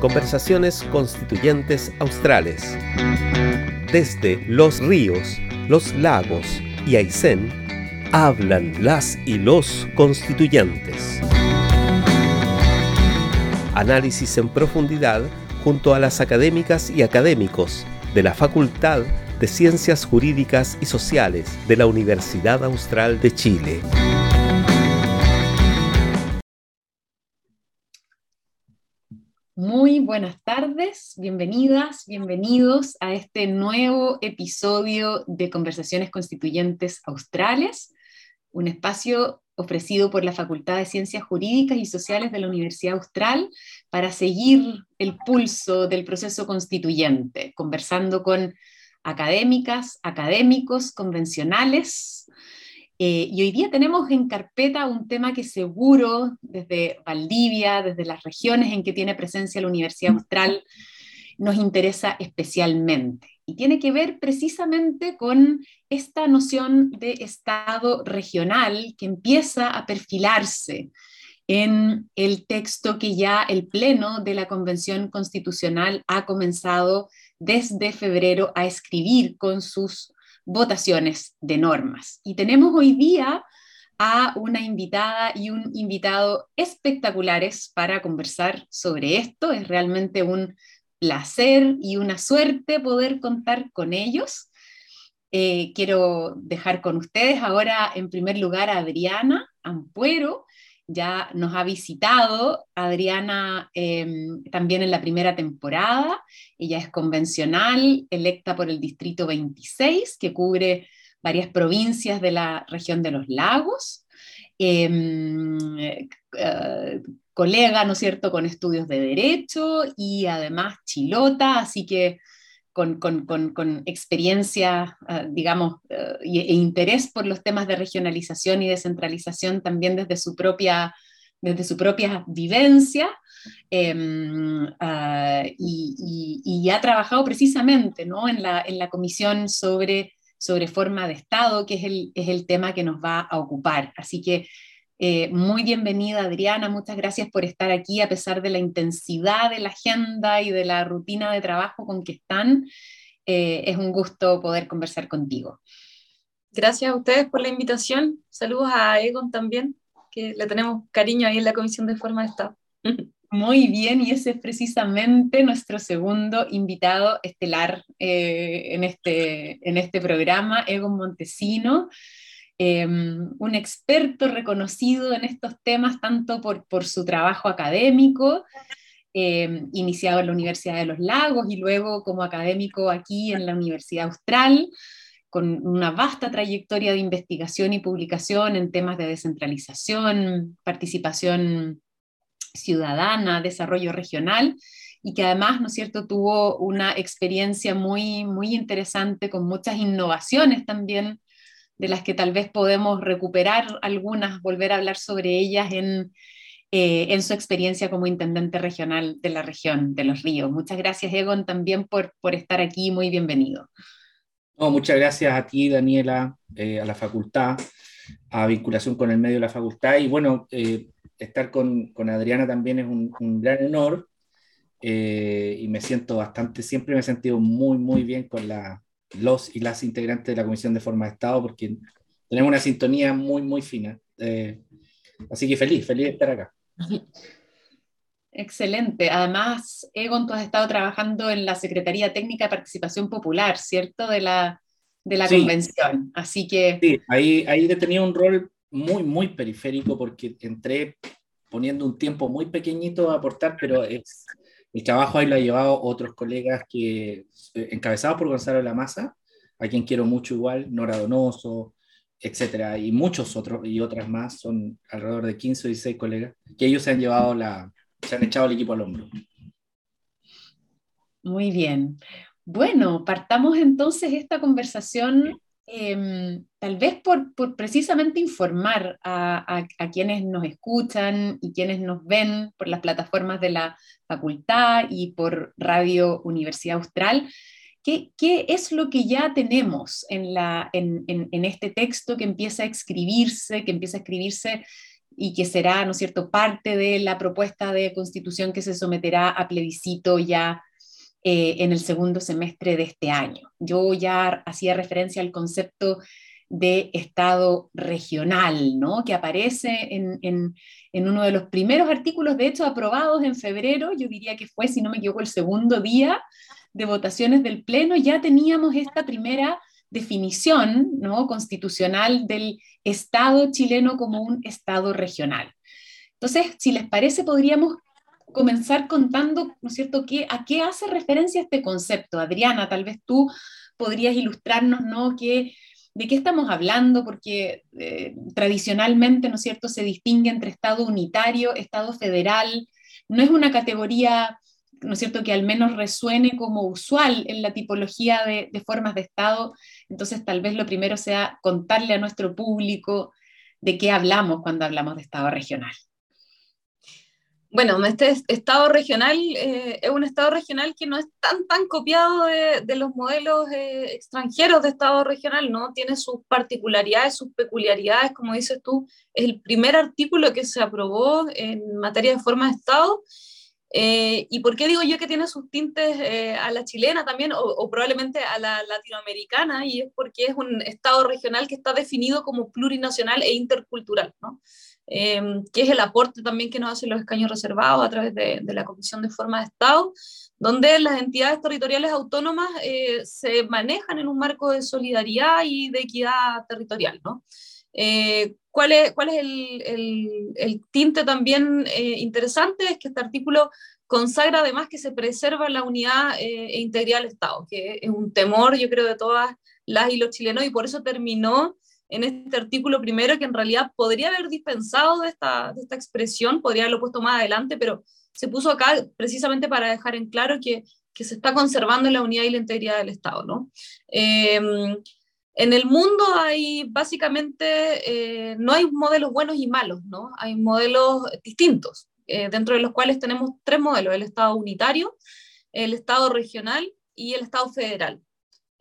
Conversaciones Constituyentes Australes. Desde los ríos, los lagos y Aysén, hablan las y los constituyentes. Análisis en profundidad junto a las académicas y académicos de la Facultad de Ciencias Jurídicas y Sociales de la Universidad Austral de Chile. Muy buenas tardes, bienvenidas, bienvenidos a este nuevo episodio de Conversaciones Constituyentes Australes, un espacio ofrecido por la Facultad de Ciencias Jurídicas y Sociales de la Universidad Austral para seguir el pulso del proceso constituyente, conversando con académicas, académicos, convencionales. Eh, y hoy día tenemos en carpeta un tema que seguro desde Valdivia, desde las regiones en que tiene presencia la Universidad Austral, nos interesa especialmente. Y tiene que ver precisamente con esta noción de Estado regional que empieza a perfilarse en el texto que ya el Pleno de la Convención Constitucional ha comenzado desde febrero a escribir con sus votaciones de normas. Y tenemos hoy día a una invitada y un invitado espectaculares para conversar sobre esto. Es realmente un placer y una suerte poder contar con ellos. Eh, quiero dejar con ustedes ahora en primer lugar a Adriana Ampuero, ya nos ha visitado Adriana em, también en la primera temporada. Ella es convencional, electa por el Distrito 26, que cubre varias provincias de la región de los lagos. Em, eh, colega, ¿no es cierto?, con estudios de derecho y además chilota, así que con, experiencia, ah, digamos, eh, e interés por los temas de regionalización y descentralización también desde su propia, desde su propia vivencia. Em, ah, y, ha trabajado precisamente ¿no? en, la, en la comisión sobre, sobre forma de Estado, que es el, es el tema que nos va a ocupar. Así que eh, muy bienvenida Adriana, muchas gracias por estar aquí a pesar de la intensidad de la agenda y de la rutina de trabajo con que están. Eh, es un gusto poder conversar contigo. Gracias a ustedes por la invitación. Saludos a Egon también, que le tenemos cariño ahí en la Comisión de Forma de Estado. Muy bien, y ese es precisamente nuestro segundo invitado estelar eh, en, este, en este programa, Egon Montesino. Em, un experto reconocido en estos temas, tanto por, su trabajo académico, em, iniciado en la Universidad de los Lagos y luego como académico aquí en la Universidad Austral, con una vasta trayectoria de investigación y publicación en temas de descentralización, participación ciudadana, desarrollo regional, y que además, ¿no es cierto?, tuvo una experiencia muy, muy interesante con muchas innovaciones también de las que tal vez podemos recuperar algunas, volver a hablar sobre ellas en, eh, en su experiencia como intendente regional de la región de los ríos. Muchas gracias, Egon, también por, por estar aquí. Muy bienvenido. muchas gracias a ti, Daniela, eh, a la facultad, a vinculación con el medio de la facultad. Y bueno, eh, estar con, con, Adriana también es un, un gran honor. y me siento bastante, siempre me he sentido muy, muy bien con la, los y las integrantes de la Comisión de Forma de Estado, porque tenemos una sintonía muy, muy fina. Eh, así que feliz, feliz de estar acá. Excelente. Además, Egon, tú has estado trabajando en la Secretaría Técnica de Participación Popular, ¿cierto? De la, de la convención. Así que... Sí, ahí, ahí he tenido un rol muy, muy periférico porque entré poniendo un tiempo muy pequeñito a aportar, pero es, el trabajo ahí lo ha llevado otros colegas que, eh, encabezados por Gonzalo La Maza, a quien quiero mucho igual, Nora Donoso, etcétera, y muchos otros y otras más, son alrededor de 15 o 16 colegas, que ellos se han llevado la, se han echado el equipo al hombro. Muy bien. Bueno, partamos entonces esta conversación Em, tal vez por, precisamente informar a, quienes nos escuchan y quienes nos ven por las plataformas de la facultad y por Radio Universidad Austral, ¿qué, es lo que ya tenemos en, este texto que empieza a escribirse, que empieza a escribirse y que será, ¿no cierto?, parte de la propuesta de constitución que se someterá a plebiscito ya eh, en el segundo semestre de este año. Yo ya hacía referencia al concepto de Estado regional, ¿no? que aparece en, uno de los primeros artículos, de hecho, aprobados en febrero, yo diría que fue, si no me equivoco, el segundo día de votaciones del Pleno, ya teníamos esta primera definición ¿no? constitucional del Estado chileno como un Estado regional. Entonces, si les parece, podríamos comenzar contando, ¿no es cierto?, ¿Qué, a qué hace referencia este concepto. Adriana, tal vez tú podrías ilustrarnos, ¿no?, ¿Qué, ¿De qué estamos hablando? Porque eh, tradicionalmente, ¿no es cierto?, se distingue entre Estado unitario, Estado federal. No es una categoría ¿no es cierto?, que al menos resuene como usual en la tipología de, formas de Estado. Entonces, tal vez lo primero sea contarle a nuestro público de qué hablamos cuando hablamos de Estado regional. Bueno, este Estado regional eh, es un Estado regional que no es tan, tan copiado de, los modelos eh, extranjeros de Estado regional, ¿no? Tiene sus particularidades, sus peculiaridades, como dices tú, es el primer artículo que se aprobó en materia de forma de Estado eh, ¿Y por qué digo yo que tiene sus tintes eh, a la chilena también, o, probablemente a la latinoamericana? Y es porque es un Estado regional que está definido como plurinacional e intercultural, ¿no? Em, que es el aporte también que nos hacen los escaños reservados a través de, de la Comisión de Forma de Estado, donde las entidades territoriales autónomas eh, se manejan en un marco de solidaridad y de equidad territorial, ¿no? Eh, ¿Cuál es, cuál es el, el, tinte también eh, interesante? Es que este artículo consagra además que se preserva la unidad eh, e integridad del Estado, que es un temor, yo creo, de todas las y los chilenos, y por eso terminó en este artículo primero, que en realidad podría haber dispensado de esta, de esta expresión, podría haberlo puesto más adelante, pero se puso acá precisamente para dejar en claro que, que se está conservando la unidad y la integridad del Estado. ¿no? En el mundo hay básicamente, eh, no hay modelos buenos y malos, ¿no? Hay modelos distintos, eh, dentro de los cuales tenemos tres modelos, el Estado unitario, el Estado regional y el Estado federal.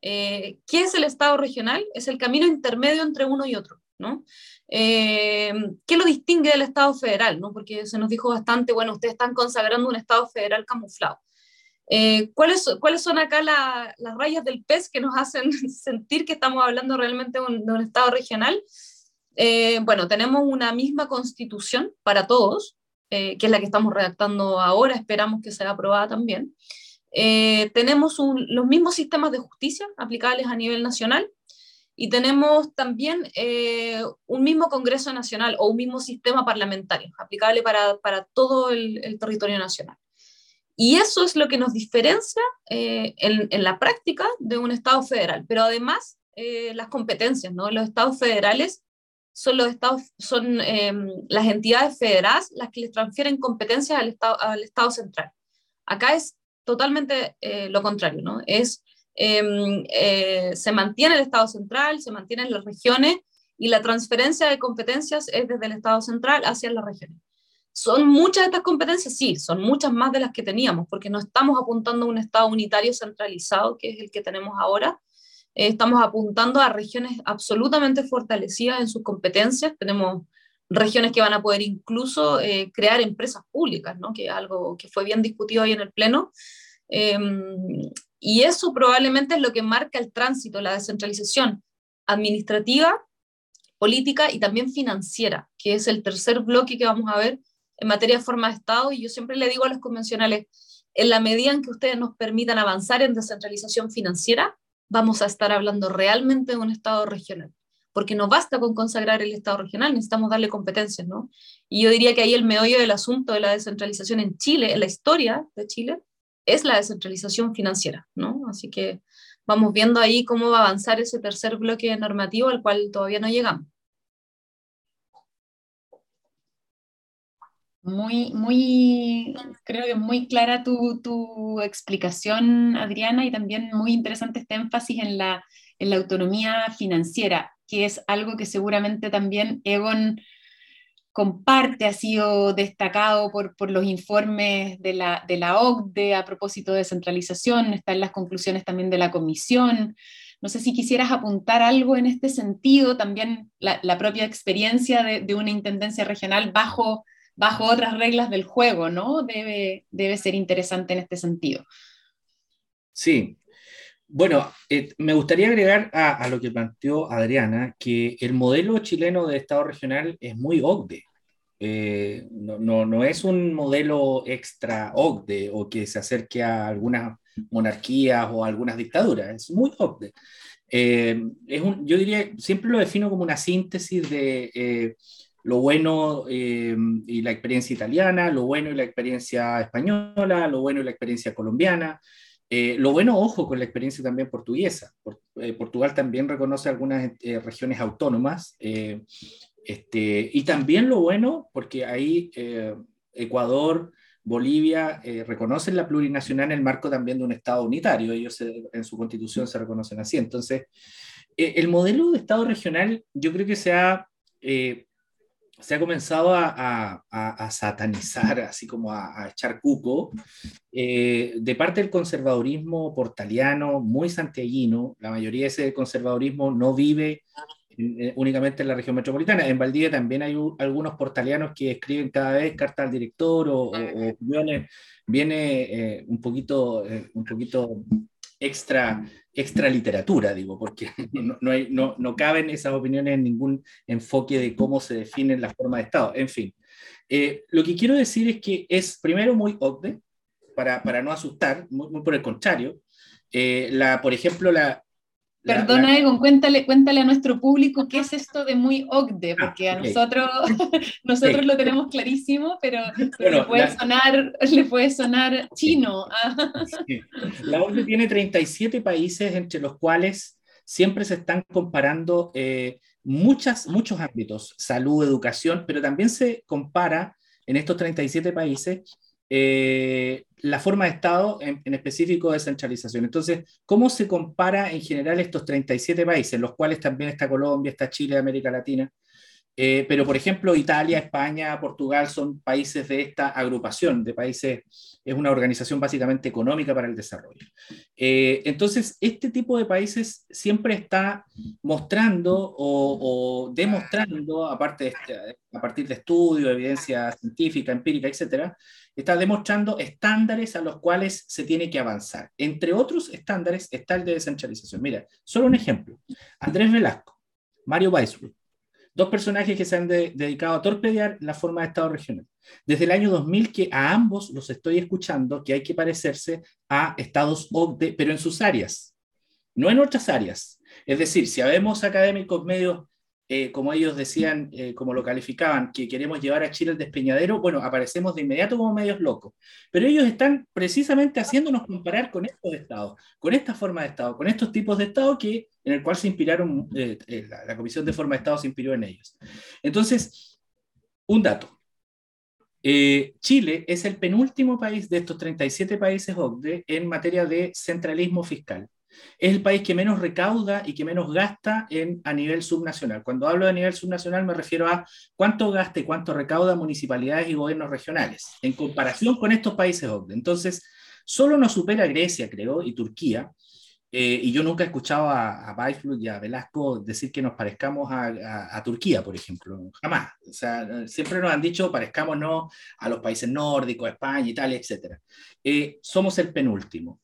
Eh, ¿Qué es el Estado regional? Es el camino intermedio entre uno y otro, ¿no? ¿Qué lo distingue del Estado federal? ¿no? Porque se nos dijo bastante, bueno, ustedes están consagrando un Estado federal camuflado. Eh, ¿cuáles, ¿Cuáles son acá las rayas del pez que nos hacen sentir que estamos hablando realmente de un, Estado regional? Eh, bueno, tenemos una misma constitución para todos, eh, que es la que estamos redactando ahora, esperamos que sea aprobada también. Tenemos los mismos sistemas de justicia aplicables a nivel nacional y tenemos también un mismo Congreso Nacional o un mismo sistema parlamentario aplicable para, para todo el territorio nacional. Y eso es lo que nos diferencia eh, en, la práctica de un Estado federal. Pero además, eh, las competencias, ¿no? Los Estados federales son, los estados, son em, las entidades federadas las que les transfieren competencias al Estado, al estado central. Acá es totalmente eh, lo contrario, ¿no? Es, em, se mantiene el Estado central, se mantienen las regiones y la transferencia de competencias es desde el Estado central hacia las regiones. ¿Son muchas de estas competencias? Sí, son muchas más de las que teníamos, porque no estamos apuntando a un Estado unitario centralizado, que es el que tenemos ahora. Eh, estamos apuntando a regiones absolutamente fortalecidas en sus competencias. Tenemos regiones que van a poder incluso eh, crear empresas públicas, ¿no? que es algo que fue bien discutido ahí en el Pleno. Em, y eso probablemente es lo que marca el tránsito, la descentralización administrativa, política y también financiera, que es el tercer bloque que vamos a ver en materia de forma de Estado y yo siempre le digo a los convencionales, en la medida en que ustedes nos permitan avanzar en descentralización financiera, vamos a estar hablando realmente de un Estado regional, porque no basta con consagrar el Estado regional, necesitamos darle competencias, ¿no? Y yo diría que ahí el meollo del asunto de la descentralización en Chile, en la historia de Chile, es la descentralización financiera, ¿no? Así que vamos viendo ahí cómo va a avanzar ese tercer bloque normativo al cual todavía no llegamos. Muy, muy, creo que muy clara tu, tu, explicación, Adriana, y también muy interesante este énfasis en la, en la autonomía financiera, que es algo que seguramente también Egon comparte, ha sido destacado por, por los informes de la, de la OCDE a propósito de descentralización, están las conclusiones también de la Comisión, No sé si quisieras apuntar algo en este sentido, también la, propia experiencia de, una intendencia regional bajo, bajo otras reglas del juego, ¿no? Debe, debe ser interesante en este sentido. Sí. Bueno, eh, me gustaría agregar a, lo que planteó Adriana que el modelo chileno de Estado regional es muy OCDE. Eh, no, no, no, es un modelo extra OCDE o que se acerque a algunas monarquías o algunas dictaduras, es muy OCDE. Eh, es un, yo diría, siempre lo defino como una síntesis de eh, lo bueno y la experiencia italiana, lo bueno y la experiencia española, lo bueno y la experiencia colombiana, lo bueno, ojo, con la experiencia también portuguesa. Portugal también reconoce algunas regiones autónomas este, y también lo bueno, porque ahí eh, Ecuador, Bolivia eh, reconocen la plurinacional en el marco también de un Estado unitario. Ellos en su constitución se reconocen así. Entonces, eh, el modelo de Estado regional yo creo que se ha, se ha comenzado a, a, satanizar, así como a, echar cuco, de parte del conservadurismo portaliano, muy santiaguino. La mayoría de ese conservadurismo no vive eh, únicamente en la región metropolitana. En Valdivia también hay algunos portalianos que escriben cada vez cartas al director o, opiniones. Viene eh, un poquito, eh, un poquito extra, extra literatura, digo, porque no, no, hay, no, no, caben esas opiniones en ningún enfoque de cómo se define la forma de Estado. En fin, lo que quiero decir es que es primero muy OCDE, para, para no asustar, muy, por el contrario. la, por ejemplo, la, Perdona, Egon, cuéntale, cuéntale a nuestro público qué es esto de muy OCDE, ah, porque a nosotros, nosotros lo tenemos clarísimo, pero, le, puede sonar, le puede sonar chino. La OCDE tiene 37 países entre los cuales siempre se están comparando eh, muchas, muchos ámbitos, salud, educación, pero también se compara en estos 37 países eh, la forma de Estado, en, específico descentralización. Entonces, ¿cómo se compara en general estos 37 países, los cuales también está Colombia, está Chile, América Latina? Eh, pero, por ejemplo, Italia, España, Portugal son países de esta agrupación de países, es una organización básicamente económica para el desarrollo. Eh, entonces, este tipo de países siempre está mostrando o, demostrando, aparte de este, a partir de estudios, evidencia científica, empírica, etcétera, está demostrando estándares a los cuales se tiene que avanzar. Entre otros estándares está el de descentralización. Mira, solo un ejemplo. Andrés Velasco, Mario Weisbrot, Dos personajes que se han dedicado a torpedear la forma de Estado regional. Desde el año 2000 que a ambos los estoy escuchando que hay que parecerse a estados OCDE, pero en sus áreas, no en otras áreas. Es decir, si habemos académicos medios eh, como ellos decían, eh, como lo calificaban, que queremos llevar a Chile al despeñadero, bueno, aparecemos de inmediato como medios locos. Pero ellos están precisamente haciéndonos comparar con estos estados, con esta forma de estado, con estos tipos de estado que, en el cual se inspiraron, eh, la, Comisión de Forma de Estado se inspiró en ellos. Entonces, un dato. Chile es el penúltimo país de estos 37 países OCDE en materia de centralismo fiscal es el país que menos recauda y que menos gasta en, a nivel subnacional. Cuando hablo de nivel subnacional me refiero a cuánto gasta y cuánto recauda municipalidades y gobiernos regionales en comparación con estos países. Entonces, solo nos supera Grecia, creo, y Turquía. Eh, y yo nunca he escuchado a, a y a Velasco decir que nos parezcamos a, Turquía, por ejemplo. Jamás. O sea, siempre nos han dicho parezcámonos a los países nórdicos, España, Italia, etc. Eh, somos el penúltimo.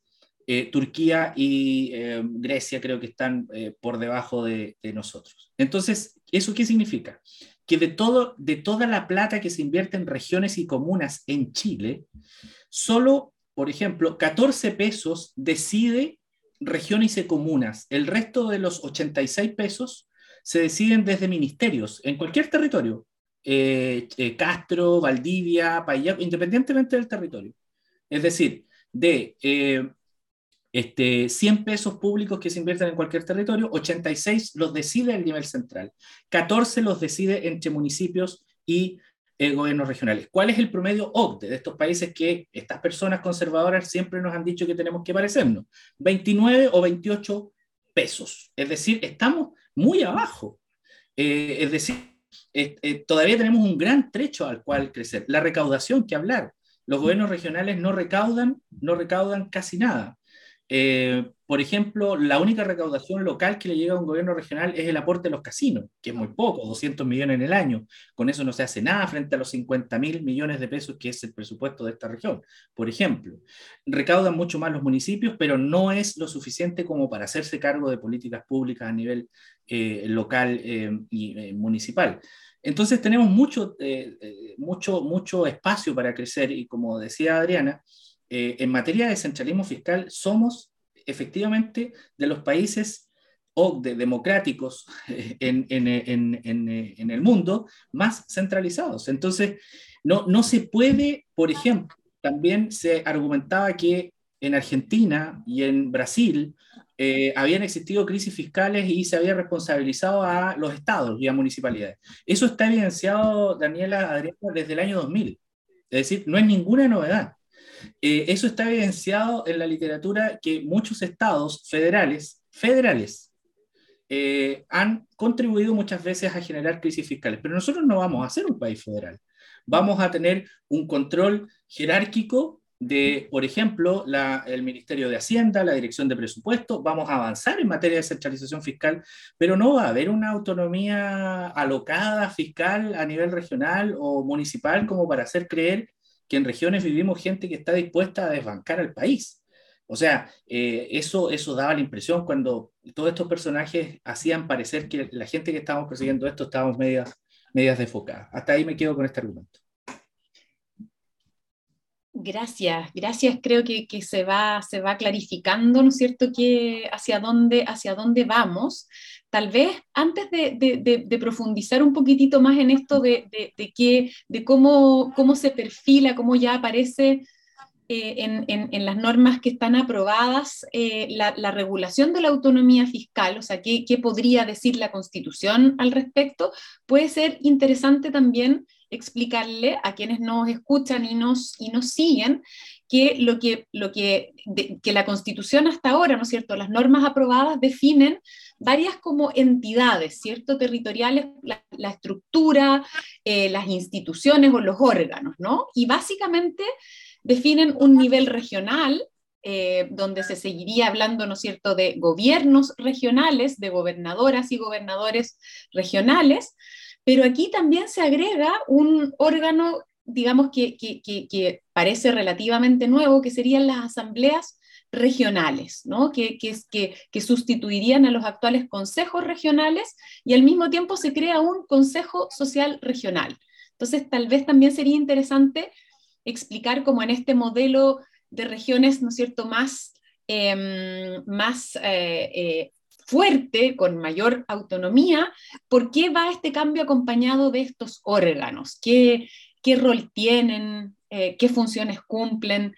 Eh, Turquía y eh, Grecia creo que están eh, por debajo de, nosotros. Entonces, ¿eso qué significa? Que de, todo, de toda la plata que se invierte en regiones y comunas en Chile, solo, por ejemplo, 14 pesos decide regiones y comunas. El resto de los 86 pesos se deciden desde ministerios en cualquier territorio. Castro, Valdivia, Payaco, independientemente del territorio. Es decir, de este, 100 pesos públicos que se invierten en cualquier territorio, 86 los decide el nivel central, 14 los decide entre municipios y eh, gobiernos regionales. ¿Cuál es el promedio OCDE de estos países que estas personas conservadoras siempre nos han dicho que tenemos que parecernos? 29 o 28 pesos. Es decir, estamos muy abajo. Eh, es decir, eh, todavía tenemos un gran trecho al cual crecer. La recaudación que hablar. Los gobiernos regionales no recaudan, no recaudan casi nada. Eh, por ejemplo, la única recaudación local que le llega a un gobierno regional es el aporte de los casinos, que es muy poco, 200 millones en el año. Con eso no se hace nada frente a los 50 mil millones de pesos que es el presupuesto de esta región. Por ejemplo, recaudan mucho más los municipios, pero no es lo suficiente como para hacerse cargo de políticas públicas a nivel eh, local eh, y municipal. Entonces tenemos mucho, mucho, mucho espacio para crecer y como decía Adriana, eh, en materia de centralismo fiscal somos efectivamente de los países o de democráticos en, en, el mundo más centralizados. Entonces, no, no se puede, por ejemplo, también se argumentaba que en Argentina y en Brasil eh, habían existido crisis fiscales y se había responsabilizado a los estados y a municipalidades. Eso está evidenciado, Daniela Adriana, desde el año 2000. Es decir, no es ninguna novedad. Eh, eso está evidenciado en la literatura que muchos estados federales, federales, eh, han contribuido muchas veces a generar crisis fiscales, pero nosotros no vamos a ser un país federal. Vamos a tener un control jerárquico de, por ejemplo, el Ministerio de Hacienda, la Dirección de Presupuesto, vamos a avanzar en materia de centralización fiscal, pero no va a haber una autonomía alocada fiscal a nivel regional o municipal como para hacer creer que en regiones vivimos gente que está dispuesta a desbancar al país. O sea, eh, eso, eso daba la impresión cuando todos estos personajes hacían parecer que la gente que estábamos persiguiendo esto estábamos medias, medias desfocadas. Hasta ahí me quedo con este argumento. Gracias, gracias. Creo que, que, se, va, se va clarificando, ¿no es cierto?, que hacia dónde, hacia dónde vamos tal vez antes de, profundizar un poquitito más en esto de, que, de cómo, cómo se perfila, cómo ya aparece eh, en, las normas que están aprobadas eh, la, regulación de la autonomía fiscal, o sea, ¿qué, qué podría decir la Constitución al respecto, puede ser interesante también explicarle a quienes nos escuchan y nos, y nos siguen que lo que, lo que, que la Constitución hasta ahora, ¿no es cierto?, las normas aprobadas definen varias como entidades, ¿cierto?, territoriales, la, estructura, eh, las instituciones o los órganos, ¿no? Y básicamente definen un nivel regional eh, donde se seguiría hablando, ¿no es cierto?, de gobiernos regionales, de gobernadoras y gobernadores regionales, pero aquí también se agrega un órgano digamos, que, que, parece relativamente nuevo, que serían las asambleas regionales, ¿no? que, que, sustituirían a los actuales consejos regionales y al mismo tiempo se crea un consejo social regional. Entonces, tal vez también sería interesante explicar cómo en este modelo de regiones, ¿no es cierto?, más, em, más eh, eh, fuerte, con mayor autonomía, ¿por qué va este cambio acompañado de estos órganos? ¿Qué, qué rol tienen, eh, qué funciones cumplen,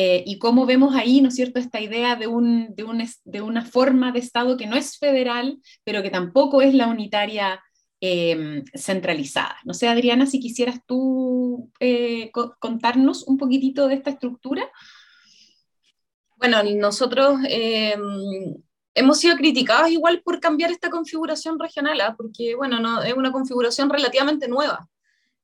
eh, y cómo vemos ahí, ¿no es cierto?, esta idea de, un, de, un, de, una forma de Estado que no es federal, pero que tampoco es la unitaria em, centralizada. No sé, Adriana, si quisieras tú eh, contarnos un poquitito de esta estructura. Bueno, nosotros em, hemos sido criticados igual por cambiar esta configuración regional, ¿ah? porque, bueno, no, es una configuración relativamente nueva.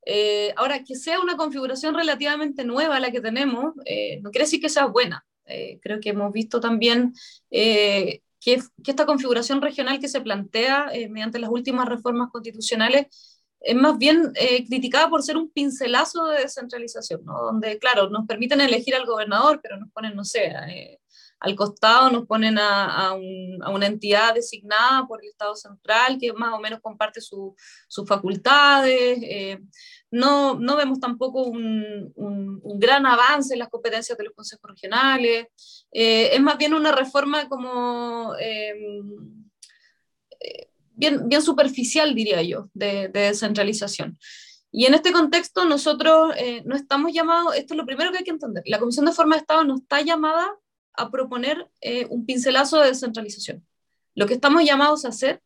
Eh, ahora, que sea una configuración relativamente nueva la que tenemos, eh, no quiere decir que sea buena. Eh, creo que hemos visto también que, que, esta configuración regional que se plantea mediante las últimas reformas constitucionales es más bien criticada por ser un pincelazo de descentralización, ¿no? donde, claro, nos permiten elegir al gobernador, pero nos ponen, no sé, al costado nos ponen a, una entidad designada por el Estado central que más o menos comparte sus facultades. Eh, no, no, vemos tampoco un, gran avance en las competencias de los consejos regionales. Eh, es más bien una reforma como em, eh, bien, bien superficial, diría yo, de, de descentralización. Y en este contexto nosotros no estamos llamados, esto es lo primero que hay que entender, la Comisión de Forma de Estado no está llamada a proponer eh, un pincelazo de descentralización. Lo que estamos llamados a hacer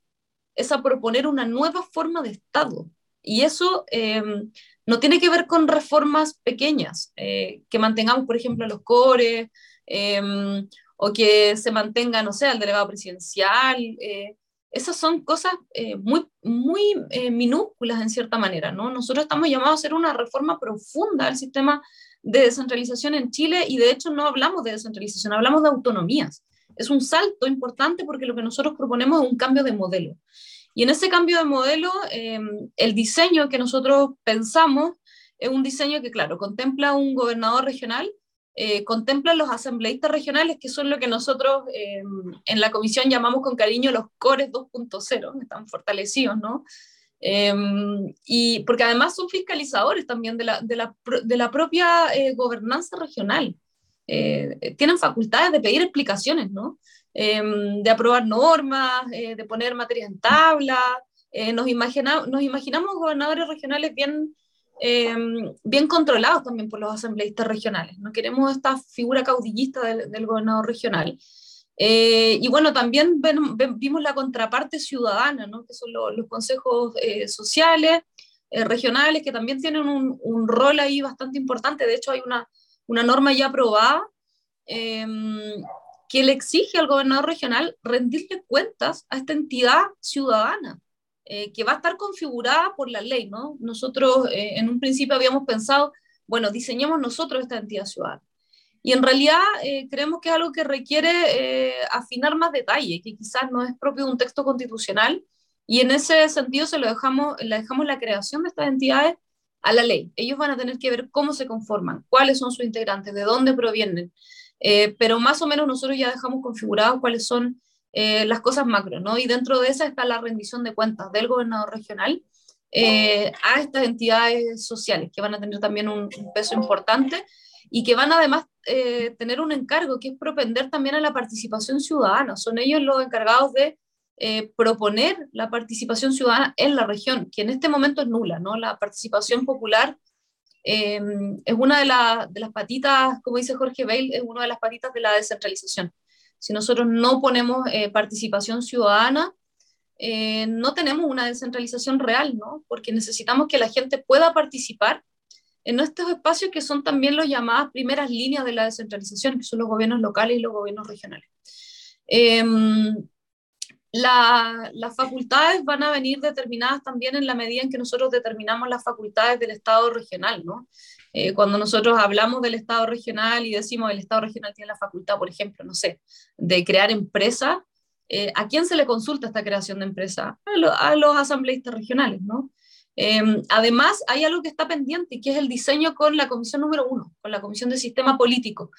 es a proponer una nueva forma de Estado. Y eso eh, no tiene que ver con reformas pequeñas, eh, que mantengamos, por ejemplo, los cores, o que se mantenga, no sé, el delegado presidencial. esas son cosas muy, muy minúsculas en cierta manera, ¿no? Nosotros estamos llamados a hacer una reforma profunda del sistema de descentralización en Chile y de hecho no hablamos de descentralización, hablamos de autonomías. es un salto importante porque lo que nosotros proponemos es un cambio de modelo. Y en ese cambio de modelo, em, el diseño que nosotros pensamos es un diseño que, claro, contempla un gobernador regional, eh, contempla los asambleístas regionales, que son lo que nosotros em, en la comisión llamamos con cariño los cores 2.0, están fortalecidos, ¿no? Em, y porque además son fiscalizadores también de la, de la, de la propia eh, gobernanza regional. Eh, tienen facultades de pedir explicaciones, ¿no? Em, de aprobar normas, eh, de poner materias en tabla. Eh, nos, imagina, nos imaginamos gobernadores regionales bien, em, bien controlados también por los asambleístas regionales. No queremos esta figura caudillista del, gobernador regional. Y bueno, también vimos la contraparte ciudadana, ¿no? que son los consejos sociales, regionales, que también tienen un, un, rol ahí bastante importante. De hecho, hay una, una norma ya aprobada em, que le exige al gobernador regional rendirle cuentas a esta entidad ciudadana, eh, que va a estar configurada por la ley, ¿no? Nosotros eh, en un principio habíamos pensado, bueno, diseñemos nosotros esta entidad ciudadana. Y en realidad eh, creemos que es algo que requiere afinar más detalle, que quizás no es propio de un texto constitucional, y en ese sentido se lo dejamos, le dejamos la creación de estas entidades a la ley. Ellos van a tener que ver cómo se conforman, cuáles son sus integrantes, de dónde provienen, eh, pero más o menos nosotros ya dejamos configurados cuáles son eh, las cosas macro, ¿no? Y dentro de esa está la rendición de cuentas del gobernador regional eh, a estas entidades sociales, que van a tener también un, un peso importante y que van además tener un encargo que es propender también a la participación ciudadana. Son ellos los encargados de eh, proponer la participación ciudadana en la región, que en este momento es nula, ¿no? La participación popular eh, es una de, de, las patitas, como dice Jorge Bale, es una de las patitas de la descentralización. Si nosotros no ponemos eh, participación ciudadana, no tenemos una descentralización real, ¿no? Porque necesitamos que la gente pueda participar en estos espacios que son también los llamadas primeras líneas de la descentralización, que son los gobiernos locales y los gobiernos regionales las facultades van a venir determinadas también en la medida en que nosotros determinamos las facultades del Estado regional, ¿no? Eh, cuando nosotros hablamos del Estado regional y decimos el Estado regional tiene la facultad, por ejemplo, no sé, de crear empresa, eh, ¿a quién se le consulta esta creación de empresa? A, los asambleístas regionales, ¿no? Em, además, hay algo que está pendiente, que es el diseño con la comisión número uno, con la comisión de sistema político,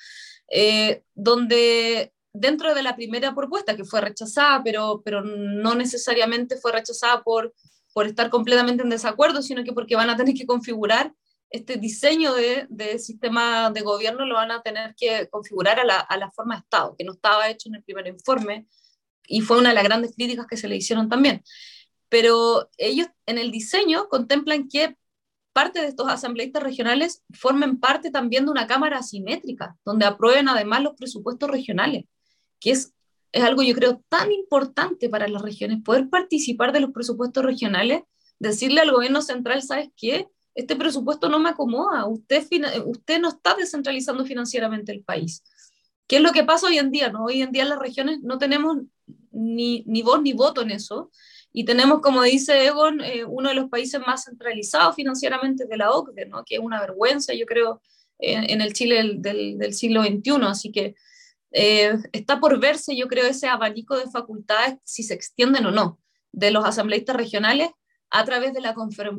eh, donde dentro de la primera propuesta, que fue rechazada, pero, pero no necesariamente fue rechazada por, por estar completamente en desacuerdo, sino que porque van a tener que configurar este diseño de, de sistema de gobierno, lo van a tener que configurar a la, a la forma de Estado, que no estaba hecho en el primer informe, y fue una de las grandes críticas que se le hicieron también. Pero ellos en el diseño contemplan que parte de estos asambleístas regionales formen parte también de una cámara asimétrica, donde aprueben además los presupuestos regionales que es, es algo yo creo tan importante para las regiones, poder participar de los presupuestos regionales, decirle al gobierno central, ¿sabes qué? Este presupuesto no me acomoda, usted, usted no está descentralizando financieramente el país. ¿Qué es lo que pasa hoy en día? No? Hoy en día las regiones no tenemos ni, ni voz ni voto en eso, y tenemos, como dice Egon, eh, uno de los países más centralizados financieramente de la OCDE, ¿no? que es una vergüenza, yo creo, en, el Chile del, del, del, siglo XXI. Así que eh, está por verse, yo creo, ese abanico de facultades, si se extienden o no, de los asambleístas regionales a través de la,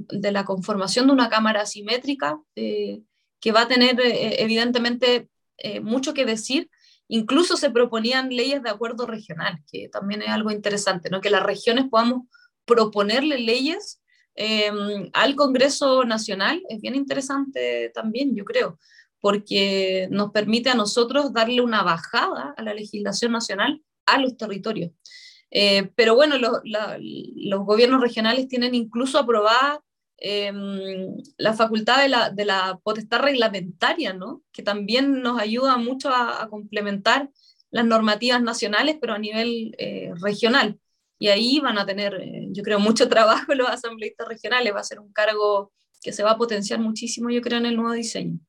de la conformación de una Cámara asimétrica eh, que va a tener eh, evidentemente mucho que decir. Incluso se proponían leyes de acuerdo regional, que también es algo interesante, ¿no? que las regiones podamos proponerle leyes al Congreso Nacional, es bien interesante también, yo creo porque nos permite a nosotros darle una bajada a la legislación nacional a los territorios. Eh, pero bueno, los gobiernos regionales tienen incluso aprobada em, la facultad de la, potestad reglamentaria, ¿no? que también nos ayuda mucho a, complementar las normativas nacionales, pero a nivel eh, regional. Y ahí van a tener, eh, yo creo, mucho trabajo los asambleístas regionales, va a ser un cargo que se va a potenciar muchísimo, yo creo, en el nuevo diseño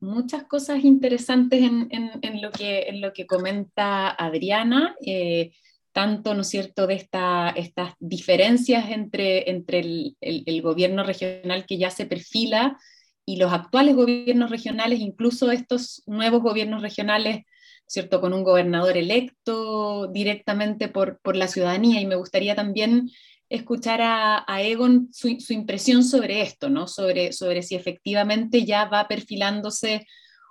muchas cosas interesantes en, en, lo, que, en lo que comenta Adriana, eh, tanto, ¿no cierto?, de esta, estas diferencias entre, entre el, el, gobierno regional que ya se perfila y los actuales gobiernos regionales, incluso estos nuevos gobiernos regionales ¿cierto? Con un gobernador electo directamente por, por la ciudadanía y me gustaría también escuchar a, Egon su, impresión sobre esto, ¿no? Sobre, sobre si efectivamente ya va perfilándose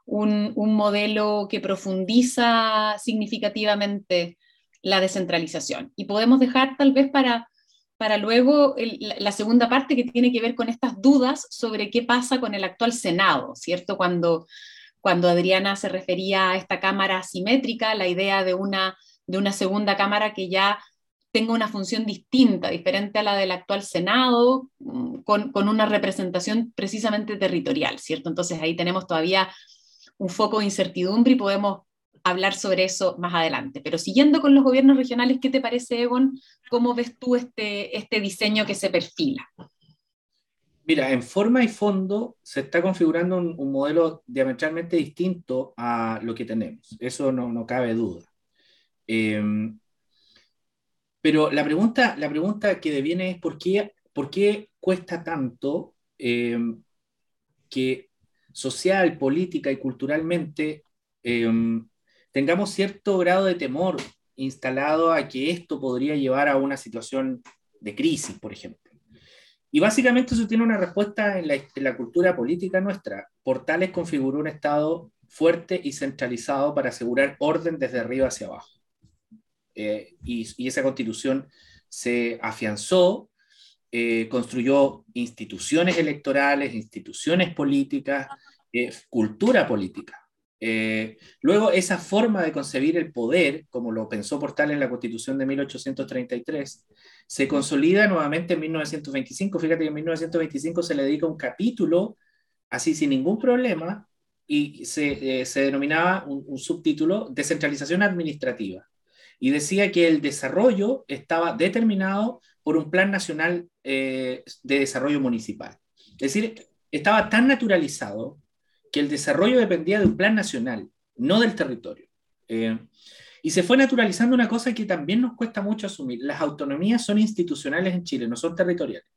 un, modelo que profundiza significativamente la descentralización. Y podemos dejar tal vez para, para luego la, segunda parte que tiene que ver con estas dudas sobre qué pasa con el actual Senado, ¿cierto? Cuando, cuando Adriana se refería a esta Cámara asimétrica, la idea de una, de una segunda Cámara que ya tenga una función distinta, diferente a la del actual Senado, mm, con, con, una representación precisamente territorial, ¿cierto? Entonces ahí tenemos todavía un foco de incertidumbre y podemos hablar sobre eso más adelante. Pero siguiendo con los gobiernos regionales, ¿qué te parece, Egon? ¿Cómo ves tú este, este diseño que se perfila? Mira, en forma y fondo se está configurando un, modelo diametralmente distinto a lo que tenemos. Eso no, no cabe duda. Eh, pero la pregunta, la pregunta que deviene es por qué, por qué cuesta tanto eh, que social, política y culturalmente eh, tengamos cierto grado de temor instalado a que esto podría llevar a una situación de crisis, por ejemplo. Y básicamente eso tiene una respuesta en la, cultura política nuestra. Portales configuró un Estado fuerte y centralizado para asegurar orden desde arriba hacia abajo. Eh, y, esa constitución se afianzó, eh, construyó instituciones electorales, instituciones políticas, eh, cultura política. Luego, esa forma de concebir el poder, como lo pensó Portal en la Constitución de 1833, se consolida nuevamente en 1925. Fíjate que en 1925 se le dedica un capítulo, así sin ningún problema, y se, se denominaba un, un, subtítulo Descentralización Administrativa y decía que el desarrollo estaba determinado por un plan nacional eh, de desarrollo municipal. Es decir, estaba tan naturalizado que el desarrollo dependía de un plan nacional, no del territorio. Eh, y se fue naturalizando una cosa que también nos cuesta mucho asumir. Las autonomías son institucionales en Chile, no son territoriales.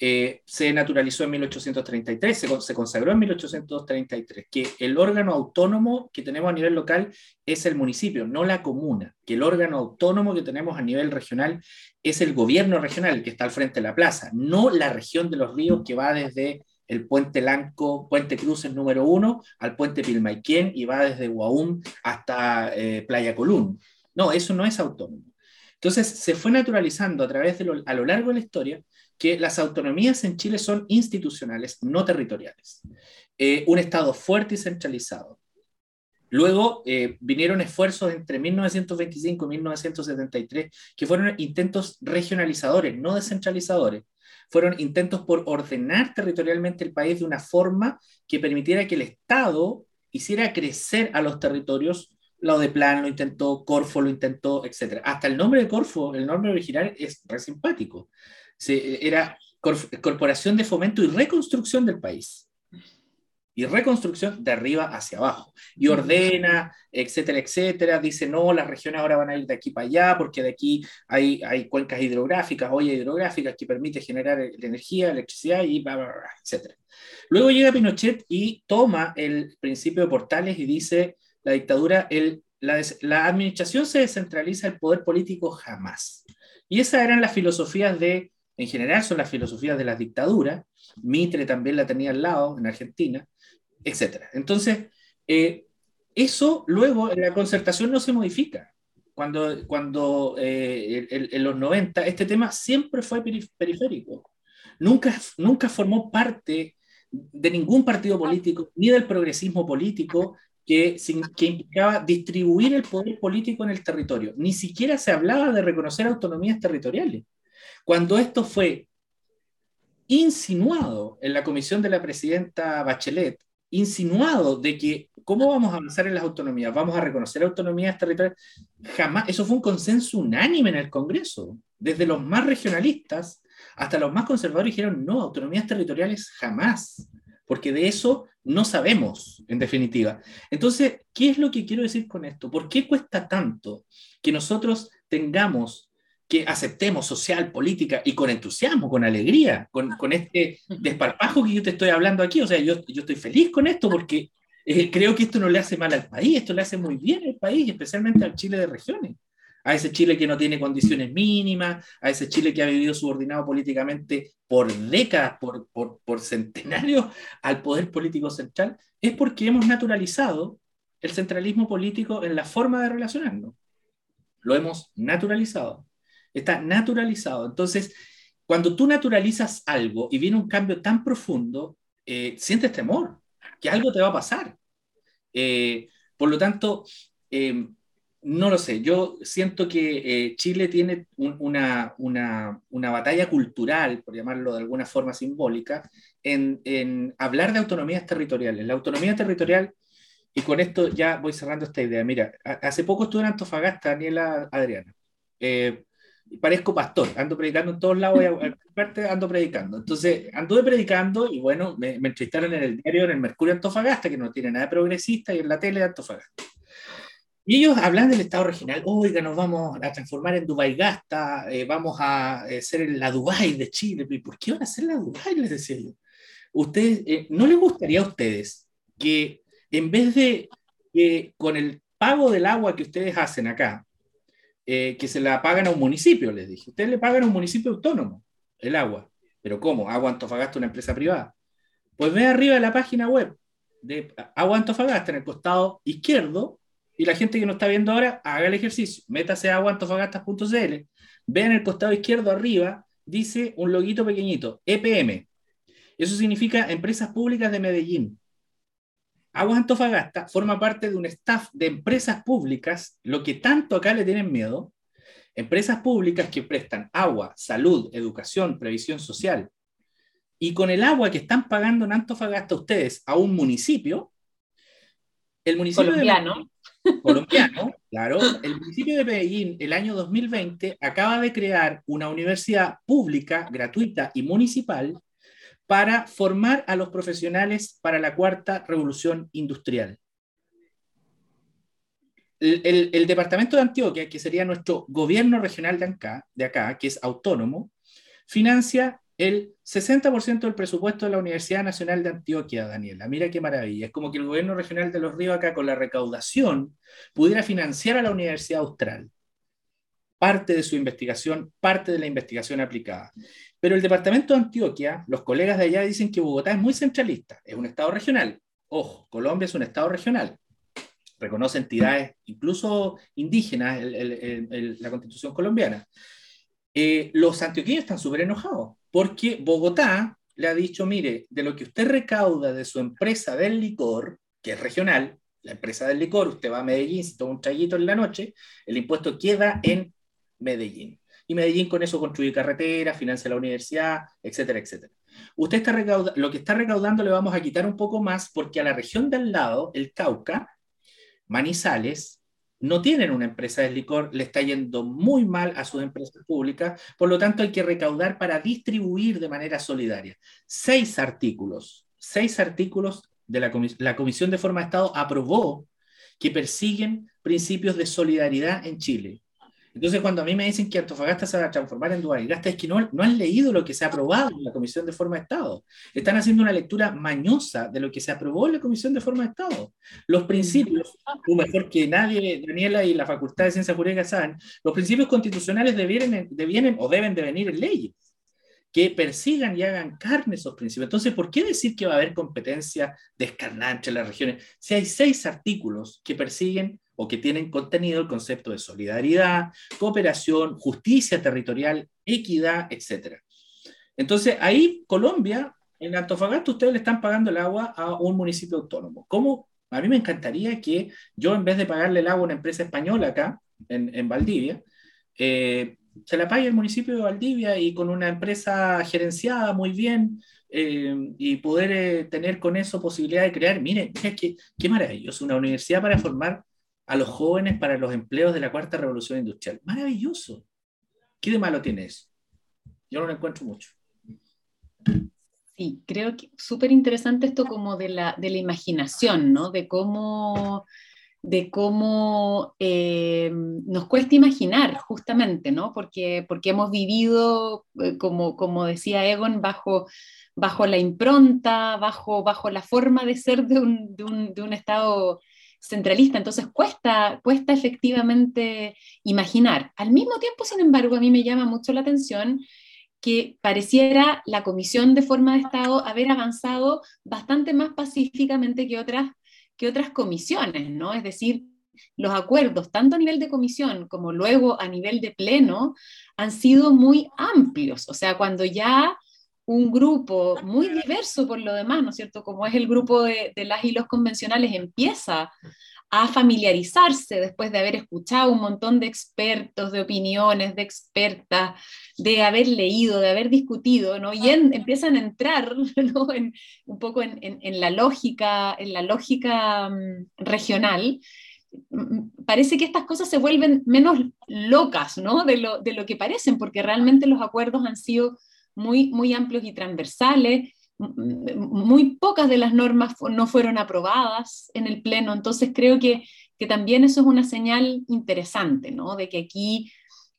Eh, se naturalizó en 1833, se, se, consagró en 1833, que el órgano autónomo que tenemos a nivel local es el municipio, no la comuna, que el órgano autónomo que tenemos a nivel regional es el gobierno regional que está al frente de la plaza, no la región de los ríos que va desde el puente Lanco, puente Cruces número uno, al puente Pilmaiquén y va desde Guaum hasta eh, Playa Colún. No, eso no es autónomo. Entonces se fue naturalizando a través de lo, a lo largo de la historia que las autonomías en Chile son institucionales, no territoriales. Eh, un Estado fuerte y centralizado. Luego eh, vinieron esfuerzos entre 1925 y 1973 que fueron intentos regionalizadores, no descentralizadores. Fueron intentos por ordenar territorialmente el país de una forma que permitiera que el Estado hiciera crecer a los territorios. Lo de Plan lo intentó, Corfo lo intentó, etc. Hasta el nombre de Corfo, el nombre original, es re simpático era Corporación de Fomento y Reconstrucción del País. Y reconstrucción de arriba hacia abajo. Y ordena, etcétera, etcétera. Dice, no, las regiones ahora van a ir de aquí para allá porque de aquí hay, hay cuencas hidrográficas, ollas hidrográficas que permite generar energía, electricidad y bla, bla, bla, etcétera. Luego llega Pinochet y toma el principio de Portales y dice, la dictadura, el, la, la administración se descentraliza, el poder político jamás. Y esas eran las filosofías de en general son las filosofías de las dictaduras, Mitre también la tenía al lado en Argentina, etc. Entonces, eh, eso luego en la concertación no se modifica. Cuando, cuando eh, en, los 90 este tema siempre fue periférico. Nunca, nunca formó parte de ningún partido político, ni del progresismo político, que, que, implicaba distribuir el poder político en el territorio. Ni siquiera se hablaba de reconocer autonomías territoriales. Cuando esto fue insinuado en la comisión de la presidenta Bachelet, insinuado de que cómo vamos a avanzar en las autonomías, vamos a reconocer autonomías territoriales, jamás, eso fue un consenso unánime en el Congreso, desde los más regionalistas hasta los más conservadores dijeron, no, autonomías territoriales jamás, porque de eso no sabemos, en definitiva. Entonces, ¿qué es lo que quiero decir con esto? ¿Por qué cuesta tanto que nosotros tengamos que aceptemos social, política y con entusiasmo, con alegría, con, con, este desparpajo que yo te estoy hablando aquí. O sea, yo, yo estoy feliz con esto porque eh, creo que esto no le hace mal al país, esto le hace muy bien al país, especialmente al Chile de regiones. A ese Chile que no tiene condiciones mínimas, a ese Chile que ha vivido subordinado políticamente por décadas, por, por, por centenarios al poder político central, es porque hemos naturalizado el centralismo político en la forma de relacionarnos. Lo hemos naturalizado. Está naturalizado. Entonces, cuando tú naturalizas algo y viene un cambio tan profundo, eh, sientes temor, que algo te va a pasar. Eh, por lo tanto, eh, no lo sé, yo siento que Chile tiene una, una, una, batalla cultural, por llamarlo de alguna forma simbólica, en, en, hablar de autonomías territoriales. La autonomía territorial, y con esto ya voy cerrando esta idea, mira, hace poco estuve en Antofagasta, Daniela Adriana parezco pastor, ando predicando en todos lados parte ando predicando. Entonces, anduve predicando y bueno, me, entrevistaron en el diario, en el Mercurio Antofagasta, que no tiene nada de progresista, y en la tele de Antofagasta. Y ellos hablan del Estado regional, oiga, nos vamos a transformar en Dubai Gasta, eh, vamos a eh, ser la Dubai de Chile. ¿Y por qué van a ser la Dubai? Les decía yo. Ustedes, eh, ¿No les gustaría a ustedes que en vez de con el pago del agua que ustedes hacen acá, eh, que se la pagan a un municipio, les dije. Ustedes le pagan a un municipio autónomo el agua. ¿Pero cómo? Agua Antofagasta, una empresa privada. Pues ve arriba de la página web de Agua Antofagasta, en el costado izquierdo, y la gente que no está viendo ahora, haga el ejercicio. Métase a aguaantofagasta.cl, ve en el costado izquierdo arriba, dice un loguito pequeñito, EPM. Eso significa Empresas Públicas de Medellín. Aguas Antofagasta forma parte de un staff de empresas públicas, lo que tanto acá le tienen miedo, empresas públicas que prestan agua, salud, educación, previsión social. Y con el agua que están pagando en Antofagasta ustedes a un municipio, el municipio colombiano. De, colombiano, claro, el municipio de Medellín el año 2020 acaba de crear una universidad pública, gratuita y municipal para formar a los profesionales para la cuarta revolución industrial. El, departamento de Antioquia, que sería nuestro gobierno regional de acá, de acá, que es autónomo, financia el 60% del presupuesto de la Universidad Nacional de Antioquia, Daniela. Mira qué maravilla. Es como que el gobierno regional de Los Ríos acá, con la recaudación, pudiera financiar a la Universidad Austral. Parte de su investigación, parte de la investigación aplicada. Pero el departamento de Antioquia, los colegas de allá dicen que Bogotá es muy centralista, es un estado regional. Ojo, Colombia es un estado regional. Reconoce entidades, incluso indígenas, la constitución colombiana. Eh, los antioqueños están súper enojados porque Bogotá le ha dicho, mire, de lo que usted recauda de su empresa del licor, que es regional, la empresa del licor, usted va a Medellín, se toma un traguito en la noche, el impuesto queda en Medellín y Medellín con eso construye carreteras, financia la universidad, etcétera, etcétera. Usted está recaudando, lo que está recaudando le vamos a quitar un poco más porque a la región del lado, el Cauca, Manizales, no tienen una empresa de licor, le está yendo muy mal a sus empresas públicas, por lo tanto hay que recaudar para distribuir de manera solidaria. Seis artículos, seis artículos de la, la Comisión de Forma de Estado aprobó que persiguen principios de solidaridad en Chile. Entonces, cuando a mí me dicen que Antofagasta se va a transformar en Gasta, es que no, no han leído lo que se ha aprobado en la Comisión de Forma de Estado. Están haciendo una lectura mañosa de lo que se aprobó en la Comisión de Forma de Estado. Los principios, tú mejor que nadie, Daniela y la Facultad de Ciencias Jurídicas saben, los principios constitucionales devienen, devienen o deben de venir en leyes que persigan y hagan carne esos principios. Entonces, ¿por qué decir que va a haber competencia descarnante en las regiones si hay seis artículos que persiguen o que tienen contenido el concepto de solidaridad, cooperación, justicia territorial, equidad, etc. Entonces, ahí Colombia, en Antofagasta, ustedes le están pagando el agua a un municipio autónomo. ¿Cómo? A mí me encantaría que yo, en vez de pagarle el agua a una empresa española acá, en, Valdivia, eh, se la pague el municipio de Valdivia y con una empresa gerenciada muy bien eh, y poder eh, tener con eso posibilidad de crear, miren, mire qué, qué maravilloso, una universidad para formar a los jóvenes para los empleos de la cuarta revolución industrial. Maravilloso. ¿Qué de malo tiene eso? Yo no lo encuentro mucho. Sí, creo que súper interesante esto como de la, de la imaginación, ¿no? De cómo de cómo eh, nos cuesta imaginar justamente, ¿no? Porque, porque hemos vivido, eh, como, como decía Egon, bajo, bajo la impronta, bajo, bajo la forma de ser de un, de un, de un Estado centralista, entonces cuesta, cuesta efectivamente imaginar. Al mismo tiempo, sin embargo, a mí me llama mucho la atención que pareciera la Comisión de Forma de Estado haber avanzado bastante más pacíficamente que otras, que otras comisiones, ¿no? Es decir, los acuerdos, tanto a nivel de comisión como luego a nivel de pleno, han sido muy amplios. O sea, cuando ya un grupo muy diverso por lo demás, ¿no es cierto? Como es el grupo de, de las y los convencionales, empieza a familiarizarse después de haber escuchado un montón de expertos, de opiniones, de expertas, de haber leído, de haber discutido, ¿no? Y empiezan a entrar ¿no? en, un poco en, en, la lógica, en la lógica um, regional. Parece que estas cosas se vuelven menos locas ¿no? de, lo, de lo que parecen, porque realmente los acuerdos han sido muy, muy amplios y transversales, muy pocas de las normas no fueron aprobadas en el Pleno, entonces creo que, que también eso es una señal interesante, ¿no? De que aquí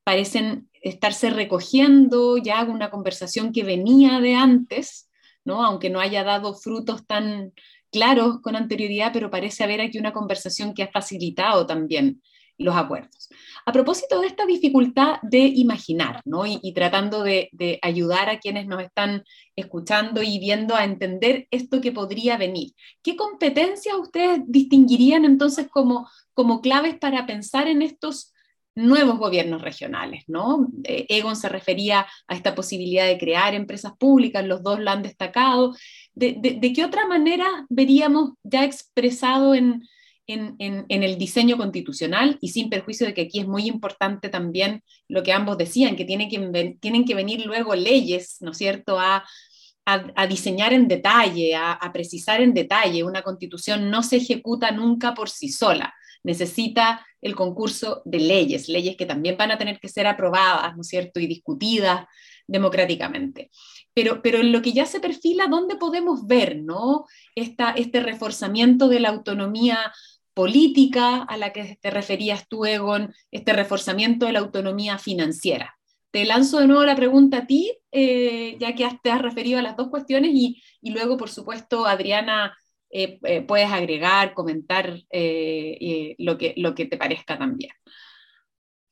parecen estarse recogiendo ya una conversación que venía de antes, ¿no? Aunque no haya dado frutos tan claros con anterioridad, pero parece haber aquí una conversación que ha facilitado también los acuerdos. A propósito de esta dificultad de imaginar, ¿no? y, tratando de, ayudar a quienes nos están escuchando y viendo a entender esto que podría venir, ¿qué competencias ustedes distinguirían entonces como, como claves para pensar en estos nuevos gobiernos regionales, ¿no? Eh, Egon se refería a esta posibilidad de crear empresas públicas, los dos lo han destacado. de qué otra manera veríamos ya expresado en, en, el diseño constitucional y sin perjuicio de que aquí es muy importante también lo que ambos decían, que, tiene que tienen que venir luego leyes, ¿no es cierto?, a, a, diseñar en detalle, a, a, precisar en detalle. Una constitución no se ejecuta nunca por sí sola, necesita el concurso de leyes, leyes que también van a tener que ser aprobadas, ¿no es cierto?, y discutidas democráticamente. Pero, pero en lo que ya se perfila, ¿dónde podemos ver ¿no? Esta, este reforzamiento de la autonomía política a la que te referías tú, Egon, este reforzamiento de la autonomía financiera. Te lanzo de nuevo la pregunta a ti, eh, ya que te has referido a las dos cuestiones y, y luego, por supuesto, Adriana, eh, eh, puedes agregar, comentar lo, que, lo que te parezca también.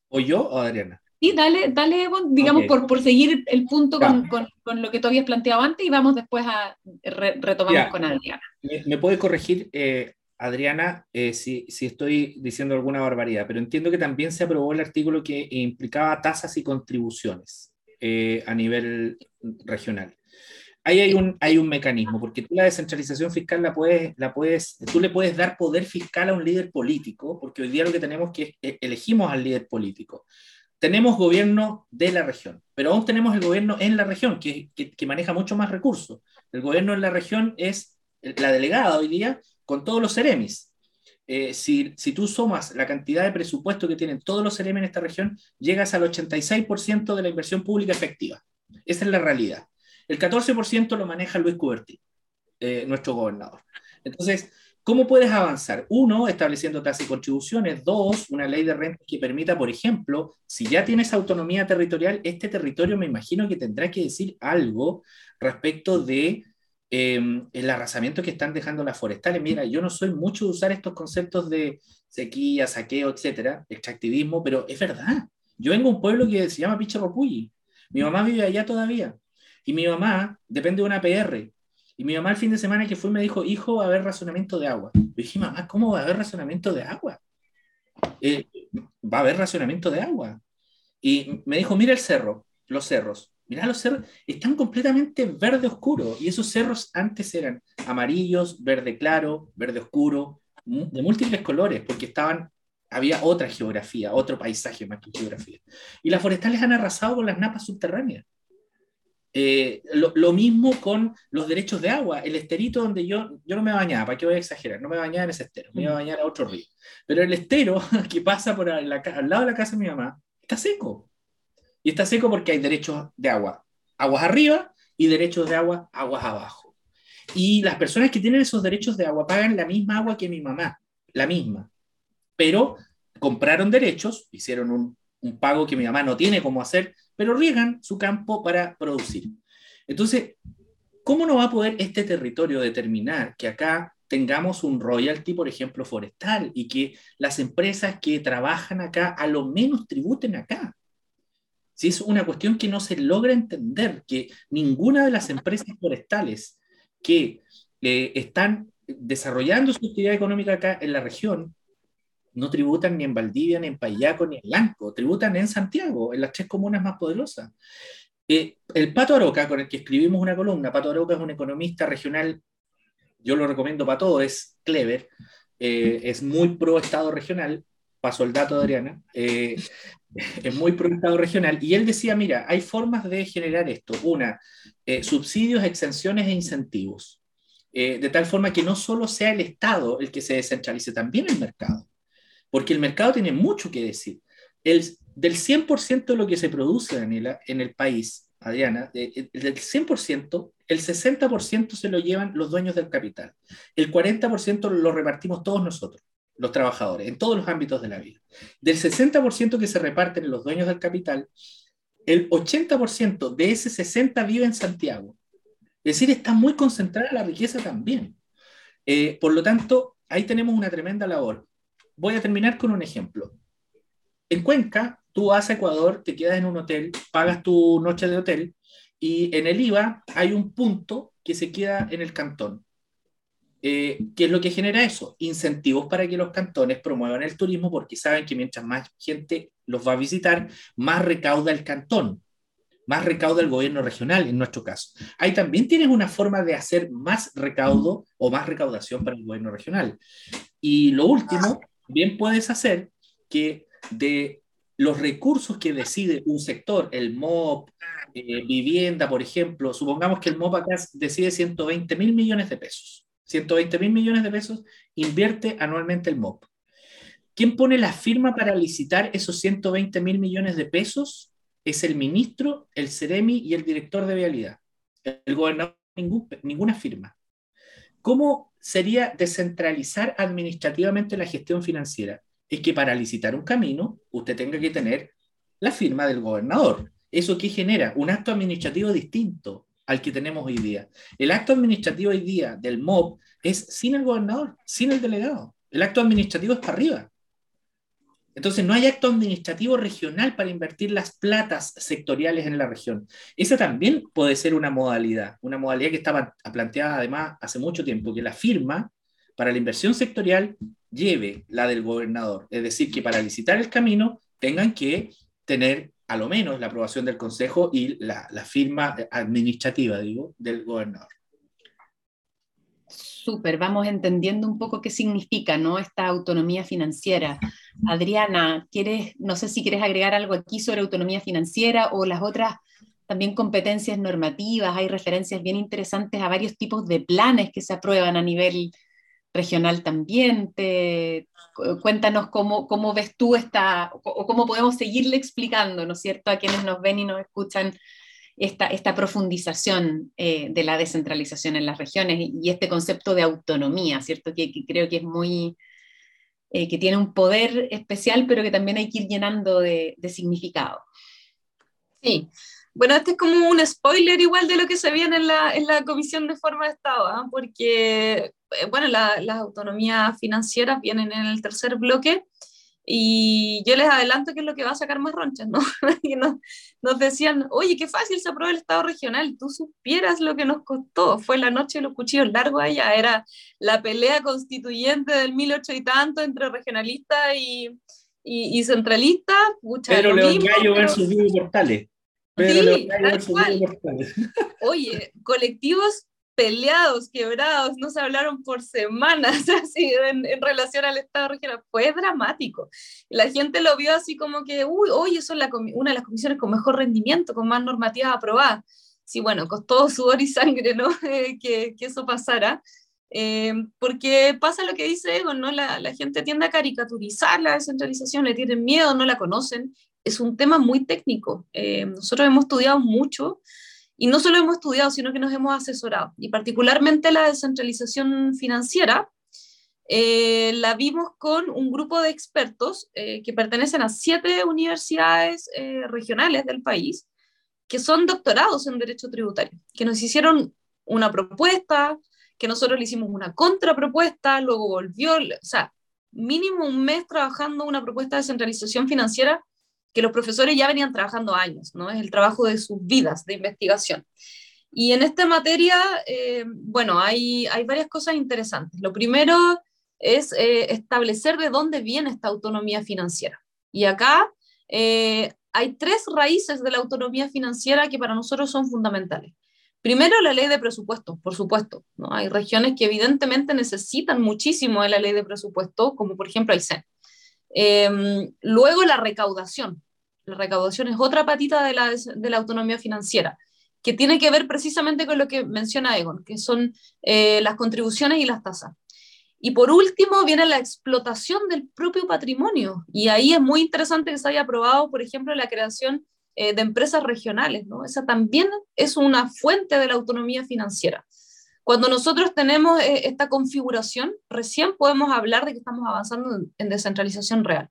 ¿O yo o Adriana? Sí, dale, dale Egon, digamos, por, por seguir el punto con, con, con, lo que tú habías planteado antes y vamos después a retomar con Adriana. ¿Me, me puede corregir Adriana, eh, si, estoy diciendo alguna barbaridad, pero entiendo que también se aprobó el artículo que implicaba tasas y contribuciones eh, a nivel regional. Ahí hay un, mecanismo, porque tú la descentralización fiscal la puedes, la puedes, tú le puedes dar poder fiscal a un líder político, porque hoy día lo que tenemos que elegimos al líder político. Tenemos gobierno de la región, pero aún tenemos el gobierno en la región, que maneja mucho más recursos. El gobierno en la región es la delegada hoy día con todos los CEREMIS. Eh, si, si, tú sumas la cantidad de presupuesto que tienen todos los CEREMIS en esta región, llegas al 86% de la inversión pública efectiva. Esa es la realidad. El 14% lo maneja Luis Cuberti, eh, nuestro gobernador. Entonces, ¿cómo puedes avanzar? Uno, estableciendo tasas y contribuciones. Dos, una ley de renta que permita, por ejemplo, si ya tienes autonomía territorial, este territorio me imagino que tendrá que decir algo respecto de Em, el arrasamiento que están dejando las forestales. Mira, yo no soy mucho de usar estos conceptos de sequía, saqueo, etcétera, extractivismo, pero es verdad. Yo vengo de un pueblo que se llama Pichorropuyi. Mi mamá vive allá todavía. Y mi mamá depende de una PR. Y mi mamá el fin de semana que fue me dijo, hijo, va a haber razonamiento de agua. Yo dije, mamá, ¿cómo va a haber razonamiento de agua? Eh, va a haber racionamiento de agua. Y me dijo, mira el cerro, los cerros. Mirá, los cerros están completamente verde oscuro y esos cerros antes eran amarillos, verde claro, verde oscuro, de múltiples colores, porque estaban, había otra geografía, otro paisaje más que geografía. Y las forestales han arrasado con las napas subterráneas. Eh, lo, mismo con los derechos de agua. El esterito donde yo, yo no me bañaba, ¿para qué voy a exagerar? No me bañaba en ese estero, me iba a bañar a otro río. Pero el estero que pasa por al lado de la casa de mi mamá está seco y está seco porque hay derechos de agua, aguas arriba y derechos de agua, aguas abajo. Y las personas que tienen esos derechos de agua pagan la misma agua que mi mamá, la misma. pero compraron derechos, hicieron un, pago que mi mamá no tiene cómo hacer, pero riegan su campo para producir. Entonces, ¿cómo no va a poder este territorio determinar que acá tengamos un royalty, por ejemplo, forestal y que las empresas que trabajan acá a lo menos tributen acá? Si es una cuestión que no se logra entender, que ninguna de las empresas forestales que eh, están desarrollando su actividad económica acá en la región no tributan ni en Valdivia, ni en Payaco, ni en Lanco, tributan en Santiago, en las tres comunas más poderosas. Eh, el Pato Aroca, con el que escribimos una columna, Pato Aroca es un economista regional, yo lo recomiendo para todo, es clever, eh, es muy pro Estado regional, paso el dato de Adriana, es muy pro regional, y él decía, mira, hay formas de generar esto, una, subsidios, exenciones e incentivos, de tal forma que no solo sea el Estado el que se descentralice, también el mercado, porque el mercado tiene mucho que decir. El, del 100% de lo que se produce, Daniela, en el país, Adriana, del 100%, el 60% se lo llevan los dueños del capital. El 40% lo repartimos todos nosotros, los trabajadores, en todos los ámbitos de la vida. Del 60% que se reparten en los dueños del capital, el 80% de ese 60 vive en Santiago. Es decir, está muy concentrada la riqueza también. Eh, por lo tanto, ahí tenemos una tremenda labor. Voy a terminar con un ejemplo. En Cuenca, tú vas a Ecuador, te quedas en un hotel, pagas tu noche de hotel y en el IVA hay un punto que se queda en el cantón. Eh, ¿Qué es lo que genera eso? Incentivos para que los cantones promuevan el turismo porque saben que mientras más gente los va a visitar, más recauda el cantón, más recauda el gobierno regional en nuestro caso. Ahí también tienes una forma de hacer más recaudo o más recaudación para el gobierno regional. Y lo último, bien puedes hacer que de los recursos que decide un sector, el MOP, eh, vivienda, por ejemplo, supongamos que el MOP acá decide 120 mil millones de pesos. 120 mil millones de pesos invierte anualmente el MOP. ¿Quién pone la firma para licitar esos 120 mil millones de pesos? Es el ministro, el CEREMI y el director de vialidad. El gobernador, ninguna firma. ¿Cómo sería descentralizar administrativamente la gestión financiera? es que para licitar un camino usted tenga que tener la firma del gobernador. ¿Eso qué genera? Un acto administrativo distinto al que tenemos hoy día. El acto administrativo hoy día del MOB es sin el gobernador, sin el delegado. El acto administrativo es para arriba. Entonces, no hay acto administrativo regional para invertir las platas sectoriales en la región. Esa también puede ser una modalidad, una modalidad que estaba planteada además hace mucho tiempo, que la firma para la inversión sectorial lleve la del gobernador. Es decir, que para licitar el camino tengan que tener a lo menos la aprobación del Consejo y la, firma administrativa, digo, del gobernador. Súper, vamos entendiendo un poco qué significa ¿no? esta autonomía financiera. Adriana, ¿quieres, no sé si quieres agregar algo aquí sobre autonomía financiera o las otras también competencias normativas. Hay referencias bien interesantes a varios tipos de planes que se aprueban a nivel regional también. Te, cuéntanos cómo, cómo ves tú esta, o cómo podemos seguirle explicando, ¿no es cierto?, a quienes nos ven y nos escuchan esta, esta profundización eh, de la descentralización en las regiones y este concepto de autonomía, ¿cierto?, que, creo que es muy, eh, que tiene un poder especial, pero que también hay que ir llenando de, de significado. Sí, bueno, este es como un spoiler igual de lo que se viene en la, en la Comisión de Forma de Estado, ¿ah? porque, eh, bueno, las autonomías financieras vienen en el tercer bloque y yo les adelanto que es lo que va a sacar más ronchas, ¿no? y nos, nos, decían, oye, qué fácil se aprueba el Estado regional, tú supieras lo que nos costó, fue la noche de los cuchillos largos allá, era la pelea constituyente del 1800 y tanto entre regionalistas y, y, centralistas. Pero León Gallo versus Vivo Portales. Oye, colectivos peleados, quebrados, no se hablaron por semanas así en, relación al Estado regional. Fue dramático. La gente lo vio así como que, uy, oye, eso es la, una de las comisiones con mejor rendimiento, con más normativas aprobadas. Sí, bueno, costó sudor y sangre, ¿no? que, que, eso pasara. Eh, porque pasa lo que dice Ego, ¿no? La, la, gente tiende a caricaturizar la descentralización, le tienen miedo, no la conocen, es un tema muy técnico. Eh, nosotros hemos estudiado mucho y no solo hemos estudiado, sino que nos hemos asesorado. Y particularmente la descentralización financiera eh, la vimos con un grupo de expertos eh, que pertenecen a siete universidades regionales del país, que son doctorados en Derecho Tributario, que nos hicieron una propuesta, que nosotros le hicimos una contrapropuesta, luego volvió, o sea, mínimo un mes trabajando una propuesta de centralización financiera que los profesores ya venían trabajando años, ¿no? Es el trabajo de sus vidas de investigación. Y en esta materia, eh, bueno, hay, hay varias cosas interesantes. Lo primero es eh, establecer de dónde viene esta autonomía financiera. Y acá eh, hay tres raíces de la autonomía financiera que para nosotros son fundamentales. Primero, la ley de presupuesto, por supuesto. ¿no? Hay regiones que evidentemente necesitan muchísimo de la ley de presupuesto, como por ejemplo Aysén. Eh, luego, la recaudación. La recaudación es otra patita de la, de la autonomía financiera que tiene que ver precisamente con lo que menciona Egon, que son eh, las contribuciones y las tasas. Y por último viene la explotación del propio patrimonio. Y ahí es muy interesante que se haya aprobado, por ejemplo, la creación eh, de empresas regionales. ¿no? Esa también es una fuente de la autonomía financiera. Cuando nosotros tenemos eh, esta configuración, recién podemos hablar de que estamos avanzando en descentralización real.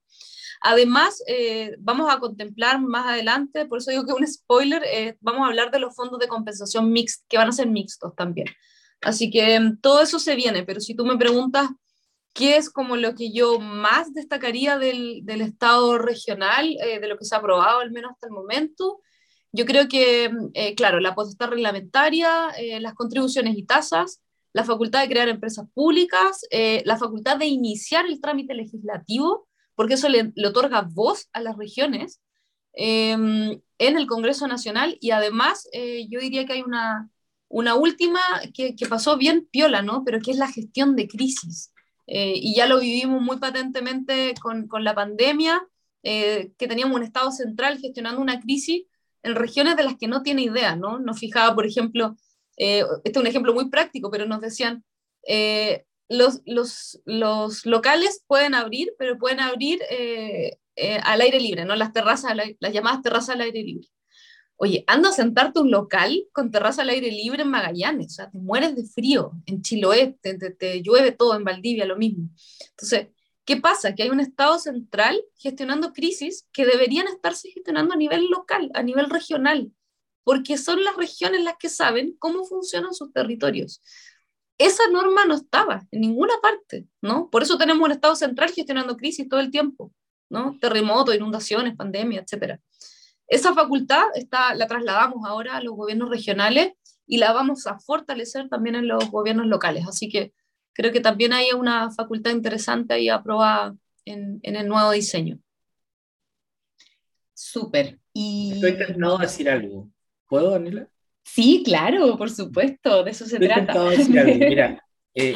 Además, eh, vamos a contemplar más adelante, por eso digo que un spoiler, eh, vamos a hablar de los fondos de compensación mixtos, que van a ser mixtos también. Así que mm, todo eso se viene, pero si tú me preguntas qué es como lo que yo más destacaría del, del Estado regional, eh, de lo que se ha aprobado al menos hasta el momento, yo creo que, mm, claro, la potestad reglamentaria, las contribuciones y tasas, la facultad de crear empresas públicas, la facultad de iniciar el trámite legislativo, porque eso le, otorga voz a las regiones em, en el Congreso Nacional y además eh, yo diría que hay una, una última que, que, pasó bien piola, ¿no? Pero que es la gestión de crisis. Eh, y ya lo vivimos muy patentemente con, con la pandemia, eh, que teníamos un Estado central gestionando una crisis en regiones de las que no tiene idea, ¿no? Nos fijaba, por ejemplo, este es un ejemplo muy práctico, pero nos decían, los, los, los, locales pueden abrir, pero pueden abrir eh, eh, al aire libre, ¿no? Las terrazas, las llamadas terrazas al aire libre. Oye, anda a sentarte un local con terraza al aire libre en Magallanes, o sea, te mueres de frío, en Chiloé te, te, llueve todo, en Valdivia lo mismo. Entonces, ¿qué pasa? Que hay un Estado central gestionando crisis que deberían estarse gestionando a nivel local, a nivel regional, porque son las regiones las que saben cómo funcionan sus territorios esa norma no estaba en ninguna parte, ¿no? Por eso tenemos un Estado central gestionando crisis todo el tiempo, ¿no? Terremotos, inundaciones, pandemia, etc. Esa facultad está, la trasladamos ahora a los gobiernos regionales y la vamos a fortalecer también en los gobiernos locales. Así que creo que también hay una facultad interesante ahí aprobada en, en el nuevo diseño. Súper. Y... Estoy intentando decir algo. ¿Puedo, Daniela? Sí, claro, por supuesto, de eso se trata. Mira, eh,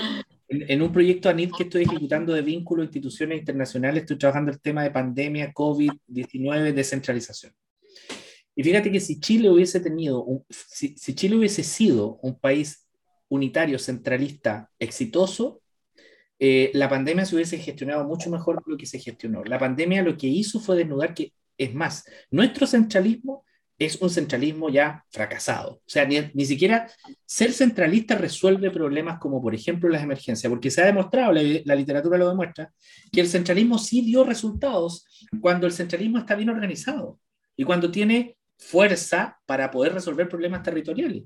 en, un proyecto ANID que estoy ejecutando de vínculos instituciones internacionales, estoy trabajando el tema de pandemia, COVID-19, descentralización. Y fíjate que si Chile hubiese tenido, si, Chile hubiese sido un país unitario, centralista, exitoso, eh, la pandemia se hubiese gestionado mucho mejor de lo que se gestionó. La pandemia lo que hizo fue desnudar que, es más, nuestro centralismo es un centralismo ya fracasado. O sea, ni, siquiera ser centralista resuelve problemas como, por ejemplo, las emergencias, porque se ha demostrado, la, literatura lo demuestra, que el centralismo sí dio resultados cuando el centralismo está bien organizado y cuando tiene fuerza para poder resolver problemas territoriales.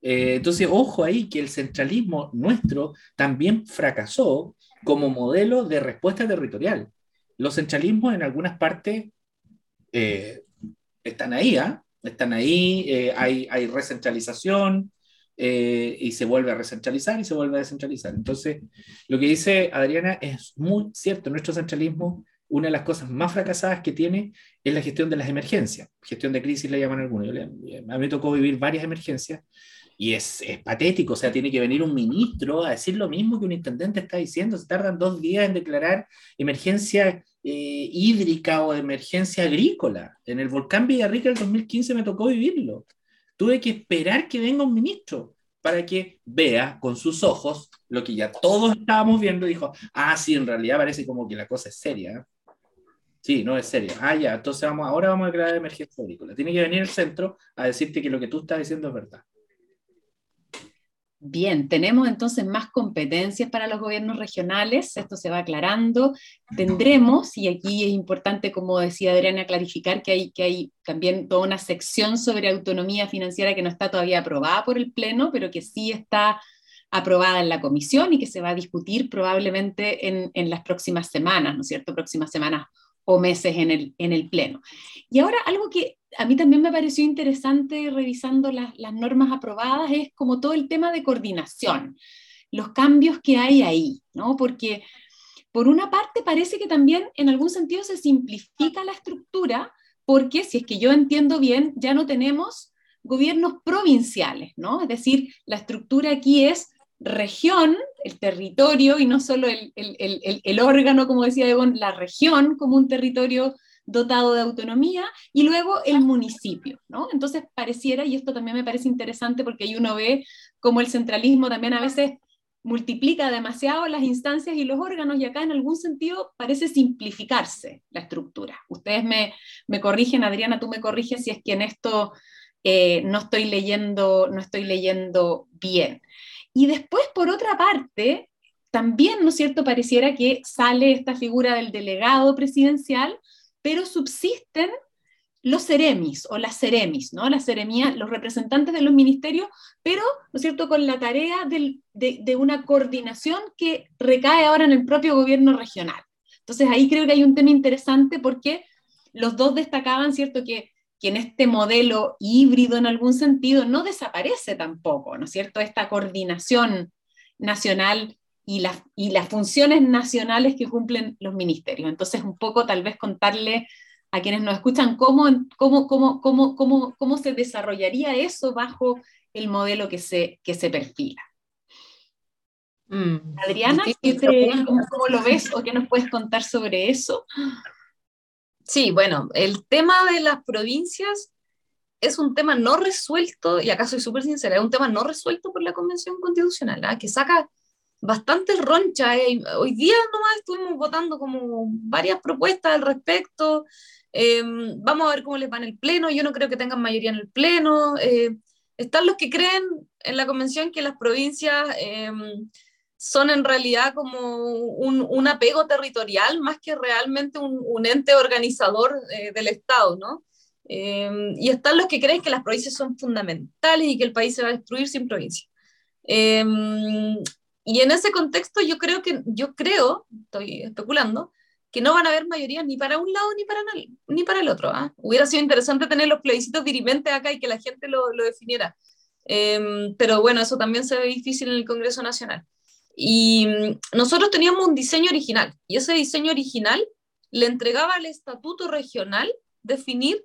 Eh, entonces, ojo ahí que el centralismo nuestro también fracasó como modelo de respuesta territorial. Los centralismos en algunas partes eh, están ahí, ¿ah? están ahí, eh, hay, hay, recentralización eh, y se vuelve a recentralizar y se vuelve a descentralizar. Entonces, lo que dice Adriana es muy cierto. Nuestro centralismo, una de las cosas más fracasadas que tiene es la gestión de las emergencias. Gestión de crisis le llaman algunos. a mí me tocó vivir varias emergencias y es, es, patético, o sea, tiene que venir un ministro a decir lo mismo que un intendente está diciendo, se tardan dos días en declarar emergencia eh, hídrica o emergencia agrícola. En el volcán Villarrica el 2015 me tocó vivirlo. Tuve que esperar que venga un ministro para que vea con sus ojos lo que ya todos estábamos viendo dijo, ah, sí, en realidad parece como que la cosa es seria. Sí, no es seria. Ah, ya, entonces vamos, ahora vamos a declarar emergencia agrícola. Tiene que venir el centro a decirte que lo que tú estás diciendo es verdad. Bien, tenemos entonces más competencias para los gobiernos regionales, esto se va aclarando. Tendremos, y aquí es importante, como decía Adriana, clarificar que hay, que hay también toda una sección sobre autonomía financiera que no está todavía aprobada por el Pleno, pero que sí está aprobada en la comisión y que se va a discutir probablemente en, en las próximas semanas, ¿no es cierto? Próximas semanas o meses en el, en el Pleno. Y ahora algo que a mí también me pareció interesante revisando las, normas aprobadas es como todo el tema de coordinación, los cambios que hay ahí, ¿no? Porque por una parte parece que también en algún sentido se simplifica la estructura, porque si es que yo entiendo bien, ya no tenemos gobiernos provinciales, ¿no? Es decir, la estructura aquí es región, el territorio, y no solo el, el, el, el órgano, como decía Egon, la región como un territorio dotado de autonomía, y luego el municipio, ¿no? Entonces pareciera, y esto también me parece interesante porque ahí uno ve cómo el centralismo también a veces multiplica demasiado las instancias y los órganos, y acá en algún sentido parece simplificarse la estructura. Ustedes me, me corrigen, Adriana, tú me corriges si es que en esto eh, no, estoy leyendo, no estoy leyendo bien. Y después, por otra parte, también, ¿no es cierto?, pareciera que sale esta figura del delegado presidencial, pero subsisten los seremis o las seremis, ¿no? Las seremías, los representantes de los ministerios, pero, ¿no es cierto?, con la tarea de, una coordinación que recae ahora en el propio gobierno regional. Entonces ahí creo que hay un tema interesante porque los dos destacaban, ¿cierto?, que, que en este modelo híbrido en algún sentido no desaparece tampoco, ¿no es cierto?, esta coordinación nacional y, y las funciones nacionales que cumplen los ministerios. Entonces, un poco tal vez contarle a quienes nos escuchan cómo, cómo, cómo, cómo, cómo, cómo se desarrollaría eso bajo el modelo que se, que se perfila. Mm. Adriana, ¿cómo, lo ves o qué nos puedes contar sobre eso? Sí, bueno, el tema de las provincias es un tema no resuelto, y acá soy súper sincera, es un tema no resuelto por la Convención Constitucional, ¿ah? que saca bastante roncha. Eh, hoy día nomás estuvimos votando como varias propuestas al respecto. Em, vamos a ver cómo les va en el Pleno. Yo no creo que tengan mayoría en el Pleno. Eh, están los que creen en la Convención que las provincias em, son en realidad como un, un, apego territorial más que realmente un, un ente organizador eh, del Estado, ¿no? Em, y están los que creen que las provincias son fundamentales y que el país se va a destruir sin provincia. Y en ese contexto yo creo que, yo creo, estoy especulando, que no van a haber mayorías ni para un lado ni para, ni para el otro. ¿ah? Hubiera sido interesante tener los plebiscitos dirimentes acá y que la gente lo, lo definiera. Em, pero bueno, eso también se ve difícil en el Congreso Nacional. Y mm, nosotros teníamos un diseño original, y ese diseño original le entregaba al estatuto regional definir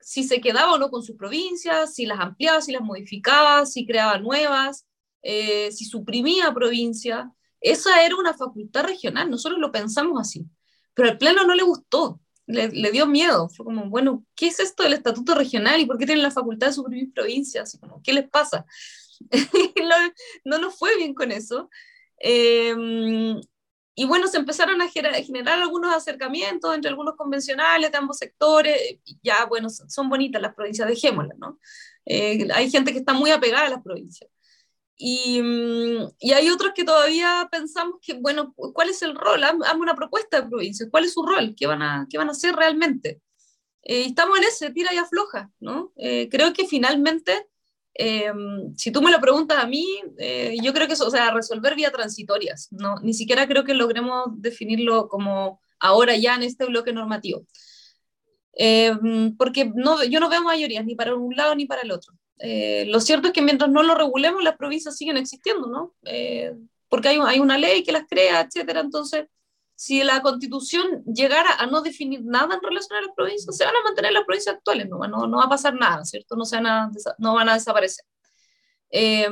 si se quedaba o no con sus provincias, si las ampliaba, si las modificaba, si creaba nuevas, eh, si suprimía provincia, esa era una facultad regional, nosotros lo pensamos así, pero al Pleno no le gustó, le, dio miedo, fue como, bueno, ¿qué es esto del estatuto regional y por qué tienen la facultad de suprimir provincias? ¿Qué les pasa? no, nos fue bien con eso. Em, y bueno, se empezaron a generar algunos acercamientos entre algunos convencionales de ambos sectores. Ya, bueno, son bonitas las provincias, dejémoslas, ¿no? Eh, hay gente que está muy apegada a las provincias. Y, mm, y, hay otros que todavía pensamos que, bueno, ¿cuál es el rol? Hazme una propuesta de provincia, ¿cuál es su rol? ¿Qué van a, qué van a hacer realmente? Eh, estamos en ese, tira y afloja, ¿no? Eh, creo que finalmente, eh, si tú me lo preguntas a mí, yo creo que eso, o sea, resolver vía transitorias, ¿no? Ni siquiera creo que logremos definirlo como ahora ya en este bloque normativo. porque no, yo no veo mayorías ni para un lado ni para el otro. Eh, lo cierto es que mientras no lo regulemos, las provincias siguen existiendo, ¿no? Eh, porque hay, hay, una ley que las crea, etcétera. Entonces, si la constitución llegara a no definir nada en relación a las provincias, se van a mantener las provincias actuales, no, no, no va a pasar nada, ¿cierto? No, se van, a, no van a desaparecer. Eh,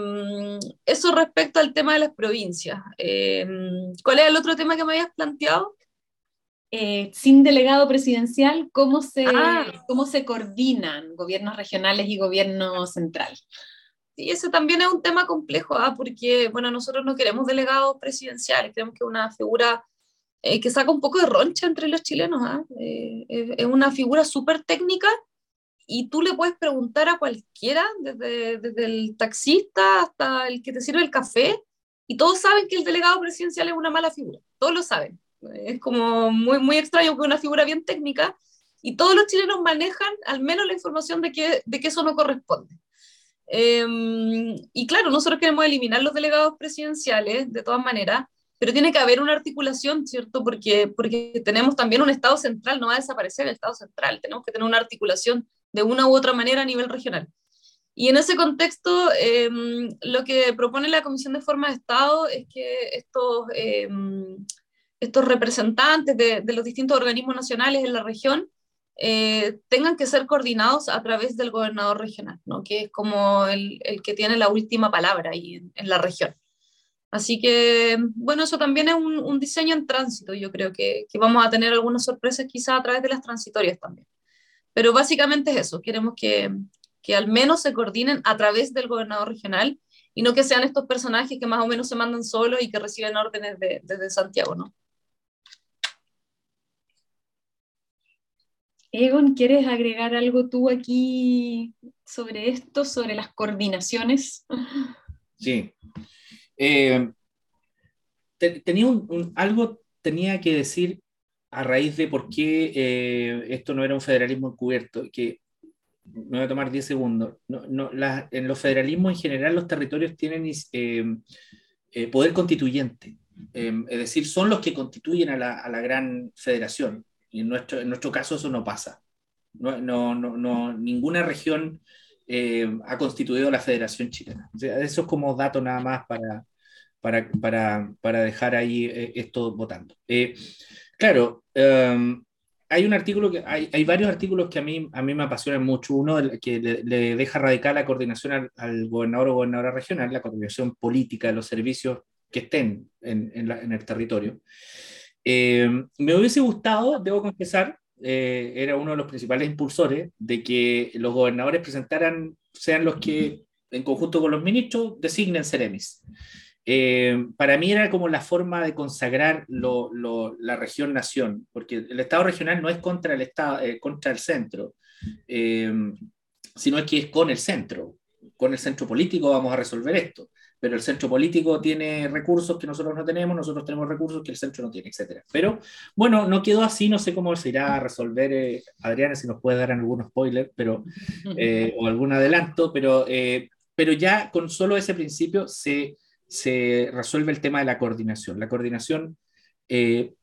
eso respecto al tema de las provincias. ¿Cuál es el otro tema que me habías planteado? Eh, sin delegado presidencial, ¿cómo se, ah. ¿cómo se coordinan gobiernos regionales y gobierno central? Sí, ese también es un tema complejo, ¿ah? porque bueno, nosotros no queremos delegados presidenciales, queremos que una figura eh, que saca un poco de roncha entre los chilenos. ¿ah? Eh, es una figura súper técnica y tú le puedes preguntar a cualquiera, desde, desde el taxista hasta el que te sirve el café, y todos saben que el delegado presidencial es una mala figura, todos lo saben. Es como muy, muy extraño que una figura bien técnica, y todos los chilenos manejan al menos la información de que, de que eso no corresponde. Em, y claro, nosotros queremos eliminar los delegados presidenciales de todas maneras, pero tiene que haber una articulación, ¿cierto? Porque, porque tenemos también un Estado central, no va a desaparecer el Estado central, tenemos que tener una articulación de una u otra manera a nivel regional. Y en ese contexto, em, lo que propone la Comisión de Forma de Estado es que estos, em, estos representantes de, de, los distintos organismos nacionales en la región eh, tengan que ser coordinados a través del gobernador regional, ¿no? que es como el, el que tiene la última palabra ahí en, en, la región. Así que, bueno, eso también es un, un diseño en tránsito. Yo creo que, que, vamos a tener algunas sorpresas quizá a través de las transitorias también. Pero básicamente es eso, queremos que, que al menos se coordinen a través del gobernador regional y no que sean estos personajes que más o menos se mandan solos y que reciben órdenes de, desde Santiago, ¿no? Egon, ¿quieres agregar algo tú aquí sobre esto, sobre las coordinaciones? Sí. Eh, te, tenía un, un, algo tenía que decir a raíz de por qué eh, esto no era un federalismo encubierto, que me voy a tomar 10 segundos. En los federalismos en general los territorios tienen eh, poder constituyente, es decir, son los que constituyen a la gran federación. Y en nuestro, en nuestro caso eso no pasa. No, no, no, no ninguna región eh, ha constituido la Federación Chilena. O sea, eso es como dato nada más para, para, para, para dejar ahí eh, esto votando. Eh, claro, um, hay un artículo que hay, hay, varios artículos que a mí, a mí me apasionan mucho. Uno que le, le deja radical la coordinación al, al, gobernador o gobernadora regional, la coordinación política de los servicios que estén en, en, la, en el territorio. Eh, me hubiese gustado, debo confesar, eh, era uno de los principales impulsores de que los gobernadores presentaran, sean los que en conjunto con los ministros designen Ceremis. Eh, para mí era como la forma de consagrar la región-nación, porque el Estado regional no es contra el, estado, eh, contra el centro, eh, sino que es con el centro. Con el centro político vamos a resolver esto pero el centro político tiene recursos que nosotros no tenemos, nosotros tenemos recursos que el centro no tiene, etc. Pero bueno, no quedó así, no sé cómo se irá a resolver, eh, Adriana, si nos puede dar algún spoiler pero, eh, o algún adelanto, pero, eh, pero ya con solo ese principio se, se resuelve el tema de la coordinación. La coordinación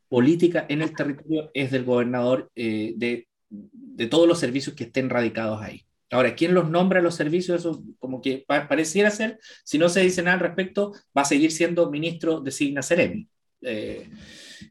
política en el territorio es del gobernador de, de todos los servicios que estén radicados ahí. Ahora, ¿quién los nombra los servicios? Eso como que pa pareciera ser, si no se dice nada al respecto, va a seguir siendo ministro de Signa Ceremi. Eh,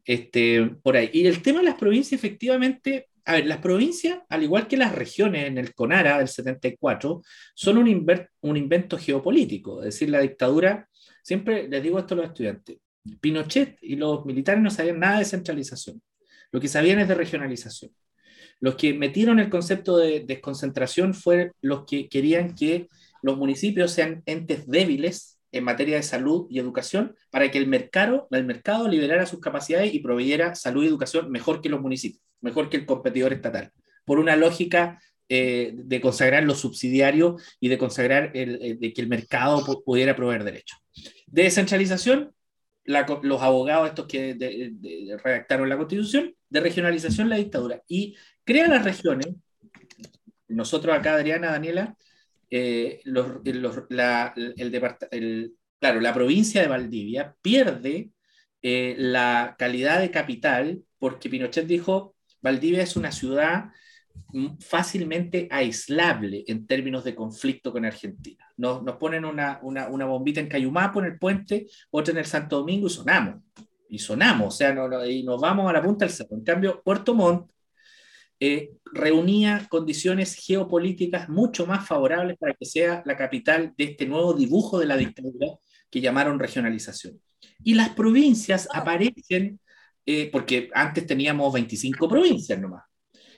este, por ahí. Y el tema de las provincias, efectivamente, a ver, las provincias, al igual que las regiones en el CONARA del 74, son un, un invento geopolítico. Es decir, la dictadura, siempre les digo esto a los estudiantes, Pinochet y los militares no sabían nada de centralización. Lo que sabían es de regionalización. Los que metieron el concepto de desconcentración fueron los que querían que los municipios sean entes débiles en materia de salud y educación para que el mercado, el mercado liberara sus capacidades y proveyera salud y educación mejor que los municipios, mejor que el competidor estatal, por una lógica eh, de consagrar lo subsidiario y de consagrar el, el, de que el mercado pudiera proveer derechos. De descentralización, los abogados estos que redactaron la constitución, de regionalización la dictadura. Y crea las regiones, nosotros acá, Adriana, Daniela, eh, los, la, claro, la provincia de Valdivia pierde eh, la calidad de capital porque Pinochet dijo, Valdivia es una ciudad fácilmente aislable en términos de conflicto con Argentina. Nos, ponen una, bombita en Cayumapo, en el puente, otra en el Santo Domingo y sonamos. Y sonamos, o sea, y nos vamos a la punta del cerro. En cambio, Puerto Montt eh, reunía condiciones geopolíticas mucho más favorables para que sea la capital de este nuevo dibujo de la dictadura que llamaron regionalización. Y las provincias aparecen, eh, porque antes teníamos 25 provincias nomás,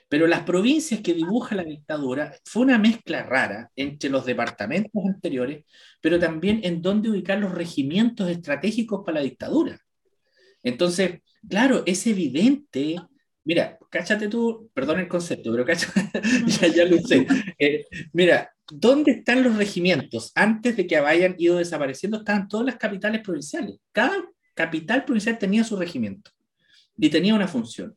pero las provincias que dibuja la dictadura fue una mezcla rara entre los departamentos anteriores, pero también en dónde ubicar los regimientos estratégicos para la dictadura. Entonces, claro, es evidente Mira, cáchate tú, perdón el concepto, pero cáchate, ya, ya, lo sé. Eh, mira, ¿dónde están los regimientos? Antes de que hayan ido desapareciendo, estaban todas las capitales provinciales. Cada capital provincial tenía su regimiento y tenía una función.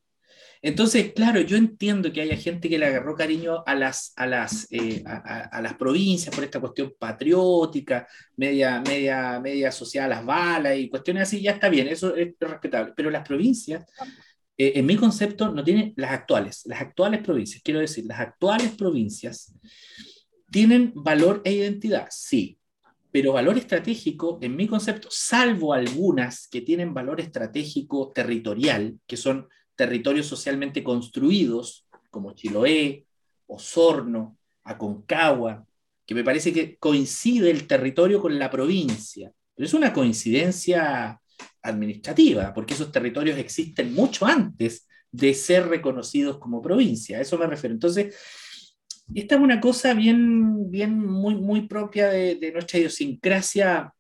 Entonces, claro, yo entiendo que haya gente que le agarró cariño a las, a las, eh, a, las provincias por esta cuestión patriótica, media, media, media asociada a las balas y cuestiones así, ya está bien, eso es respetable. Pero las provincias, eh, en mi concepto, no tienen las actuales, las actuales provincias, quiero decir, las actuales provincias tienen valor e identidad, sí, pero valor estratégico, en mi concepto, salvo algunas que tienen valor estratégico territorial, que son territorios socialmente construidos, como Chiloé, Osorno, Aconcagua, que me parece que coincide el territorio con la provincia. Pero es una coincidencia administrativa, porque esos territorios existen mucho antes de ser reconocidos como provincia. A eso me refiero. Entonces, esta es una cosa bien, bien muy, muy propia de, de nuestra idiosincrasia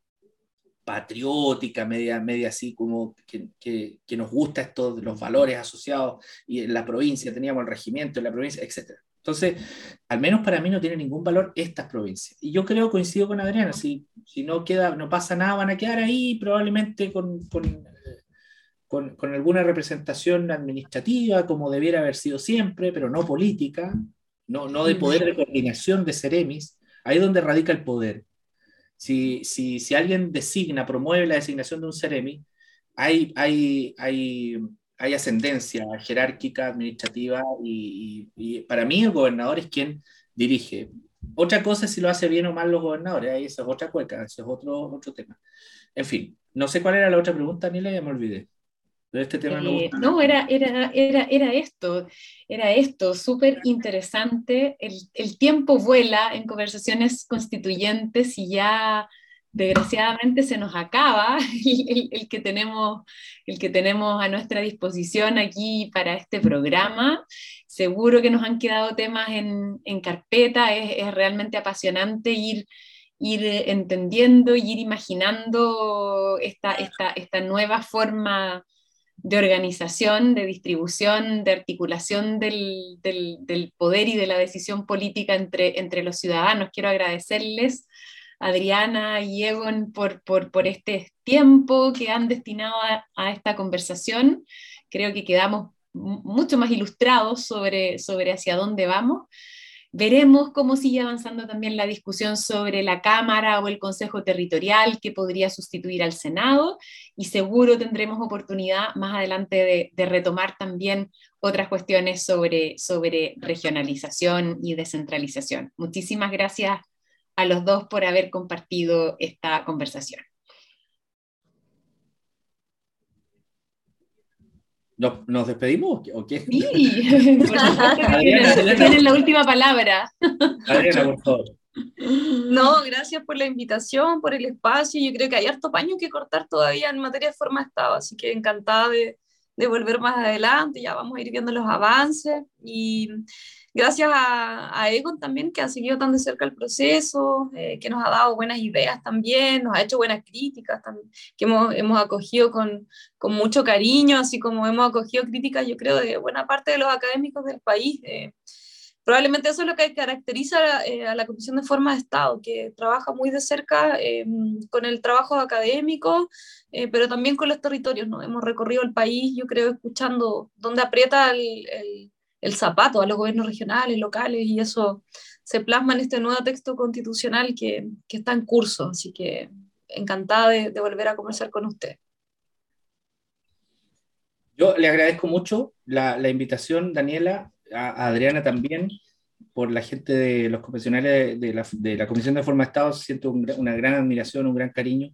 patriótica, media, media así como que, que, nos gusta estos los valores asociados y en la provincia teníamos el regimiento en la provincia, etc. Entonces, al menos para mí no tiene ningún valor estas provincias. Y yo creo, coincido con Adriana, si, si no, queda, no pasa nada, van a quedar ahí probablemente con, con, con, con alguna representación administrativa, como debiera haber sido siempre, pero no política, no, no de poder de coordinación de Ceremis, ahí es donde radica el poder si, si, si alguien designa, promueve la designación de un Ceremi, hay, hay, hay, hay ascendencia jerárquica, administrativa, y, y, para mí el gobernador es quien dirige. Otra cosa es si lo hace bien o mal los gobernadores, ahí esa es otra cueca, ese es otro, otro tema. En fin, no sé cuál era la otra pregunta, ni ya me olvidé. Este tema eh, no, era, era, era, era esto, era esto, súper interesante. El, el, tiempo vuela en conversaciones constituyentes y ya desgraciadamente se nos acaba el, el, que tenemos, el que tenemos a nuestra disposición aquí para este programa. Seguro que nos han quedado temas en, en carpeta, es, es realmente apasionante ir ir entendiendo ir imaginando esta, esta, esta nueva forma de organización, de distribución, de articulación del, del, poder y de la decisión política entre, entre los ciudadanos. Quiero agradecerles, Adriana y Egon, por, por, este tiempo que han destinado a, esta conversación. Creo que quedamos mucho más ilustrados sobre, sobre hacia dónde vamos. Veremos cómo sigue avanzando también la discusión sobre la Cámara o el Consejo Territorial que podría sustituir al Senado y seguro tendremos oportunidad más adelante de, retomar también otras cuestiones sobre, sobre regionalización y descentralización. Muchísimas gracias a los dos por haber compartido esta conversación. ¿Nos, despedimos o qué? Sí, tienen la última palabra. Adriana, por favor. No, gracias por la invitación, por el espacio. Yo creo que hay harto paño que cortar todavía en materia de forma de Estado, así que encantada de, de volver más adelante. Ya vamos a ir viendo los avances y gracias a, a, Egon también, que ha seguido tan de cerca el proceso, eh, que nos ha dado buenas ideas también, nos ha hecho buenas críticas, también, que hemos, hemos acogido con, con, mucho cariño, así como hemos acogido críticas, yo creo, de buena parte de los académicos del país. Eh, probablemente eso es lo que caracteriza eh, a la Comisión de Forma de Estado, que trabaja muy de cerca con el trabajo académico, pero también con los territorios. ¿no? Hemos recorrido el país, yo creo, escuchando dónde aprieta el, zapato a los gobiernos regionales, locales, y eso se plasma en este nuevo texto constitucional que, está en curso. Así que encantada de, volver a conversar con usted. Yo le agradezco mucho la invitación, Daniela, a, Adriana también, por la gente de los profesionales de la, de la Comisión de Forma de Estado. Siento un, una gran admiración, un gran cariño,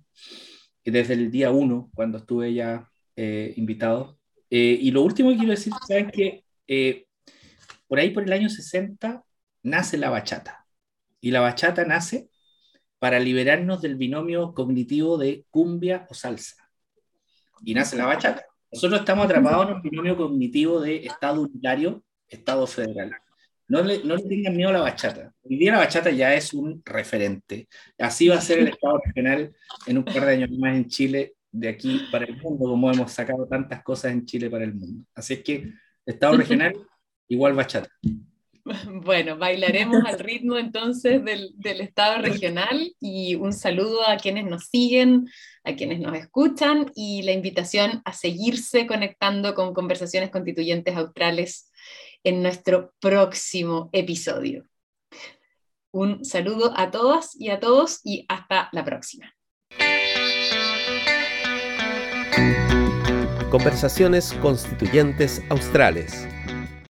desde el día uno, cuando estuve ya eh, invitado. Eh, y lo último que quiero decir, ¿saben que eh, por ahí por el año 60 nace la bachata. Y la bachata nace para liberarnos del binomio cognitivo de cumbia o salsa. Y nace la bachata. Nosotros estamos atrapados en un binomio cognitivo de Estado unitario, Estado federal. No le, no le tengan miedo a la bachata. Hoy día la bachata ya es un referente. Así va a ser el Estado regional en un par de años más en Chile, de aquí para el mundo, como hemos sacado tantas cosas en Chile para el mundo. Así es que Estado regional igual bachata. Bueno, bailaremos al ritmo entonces del, del, Estado regional y un saludo a quienes nos siguen, a quienes nos escuchan y la invitación a seguirse conectando con conversaciones constituyentes australes en nuestro próximo episodio. Un saludo a todas y a todos y hasta la próxima. Conversaciones Constituyentes Australes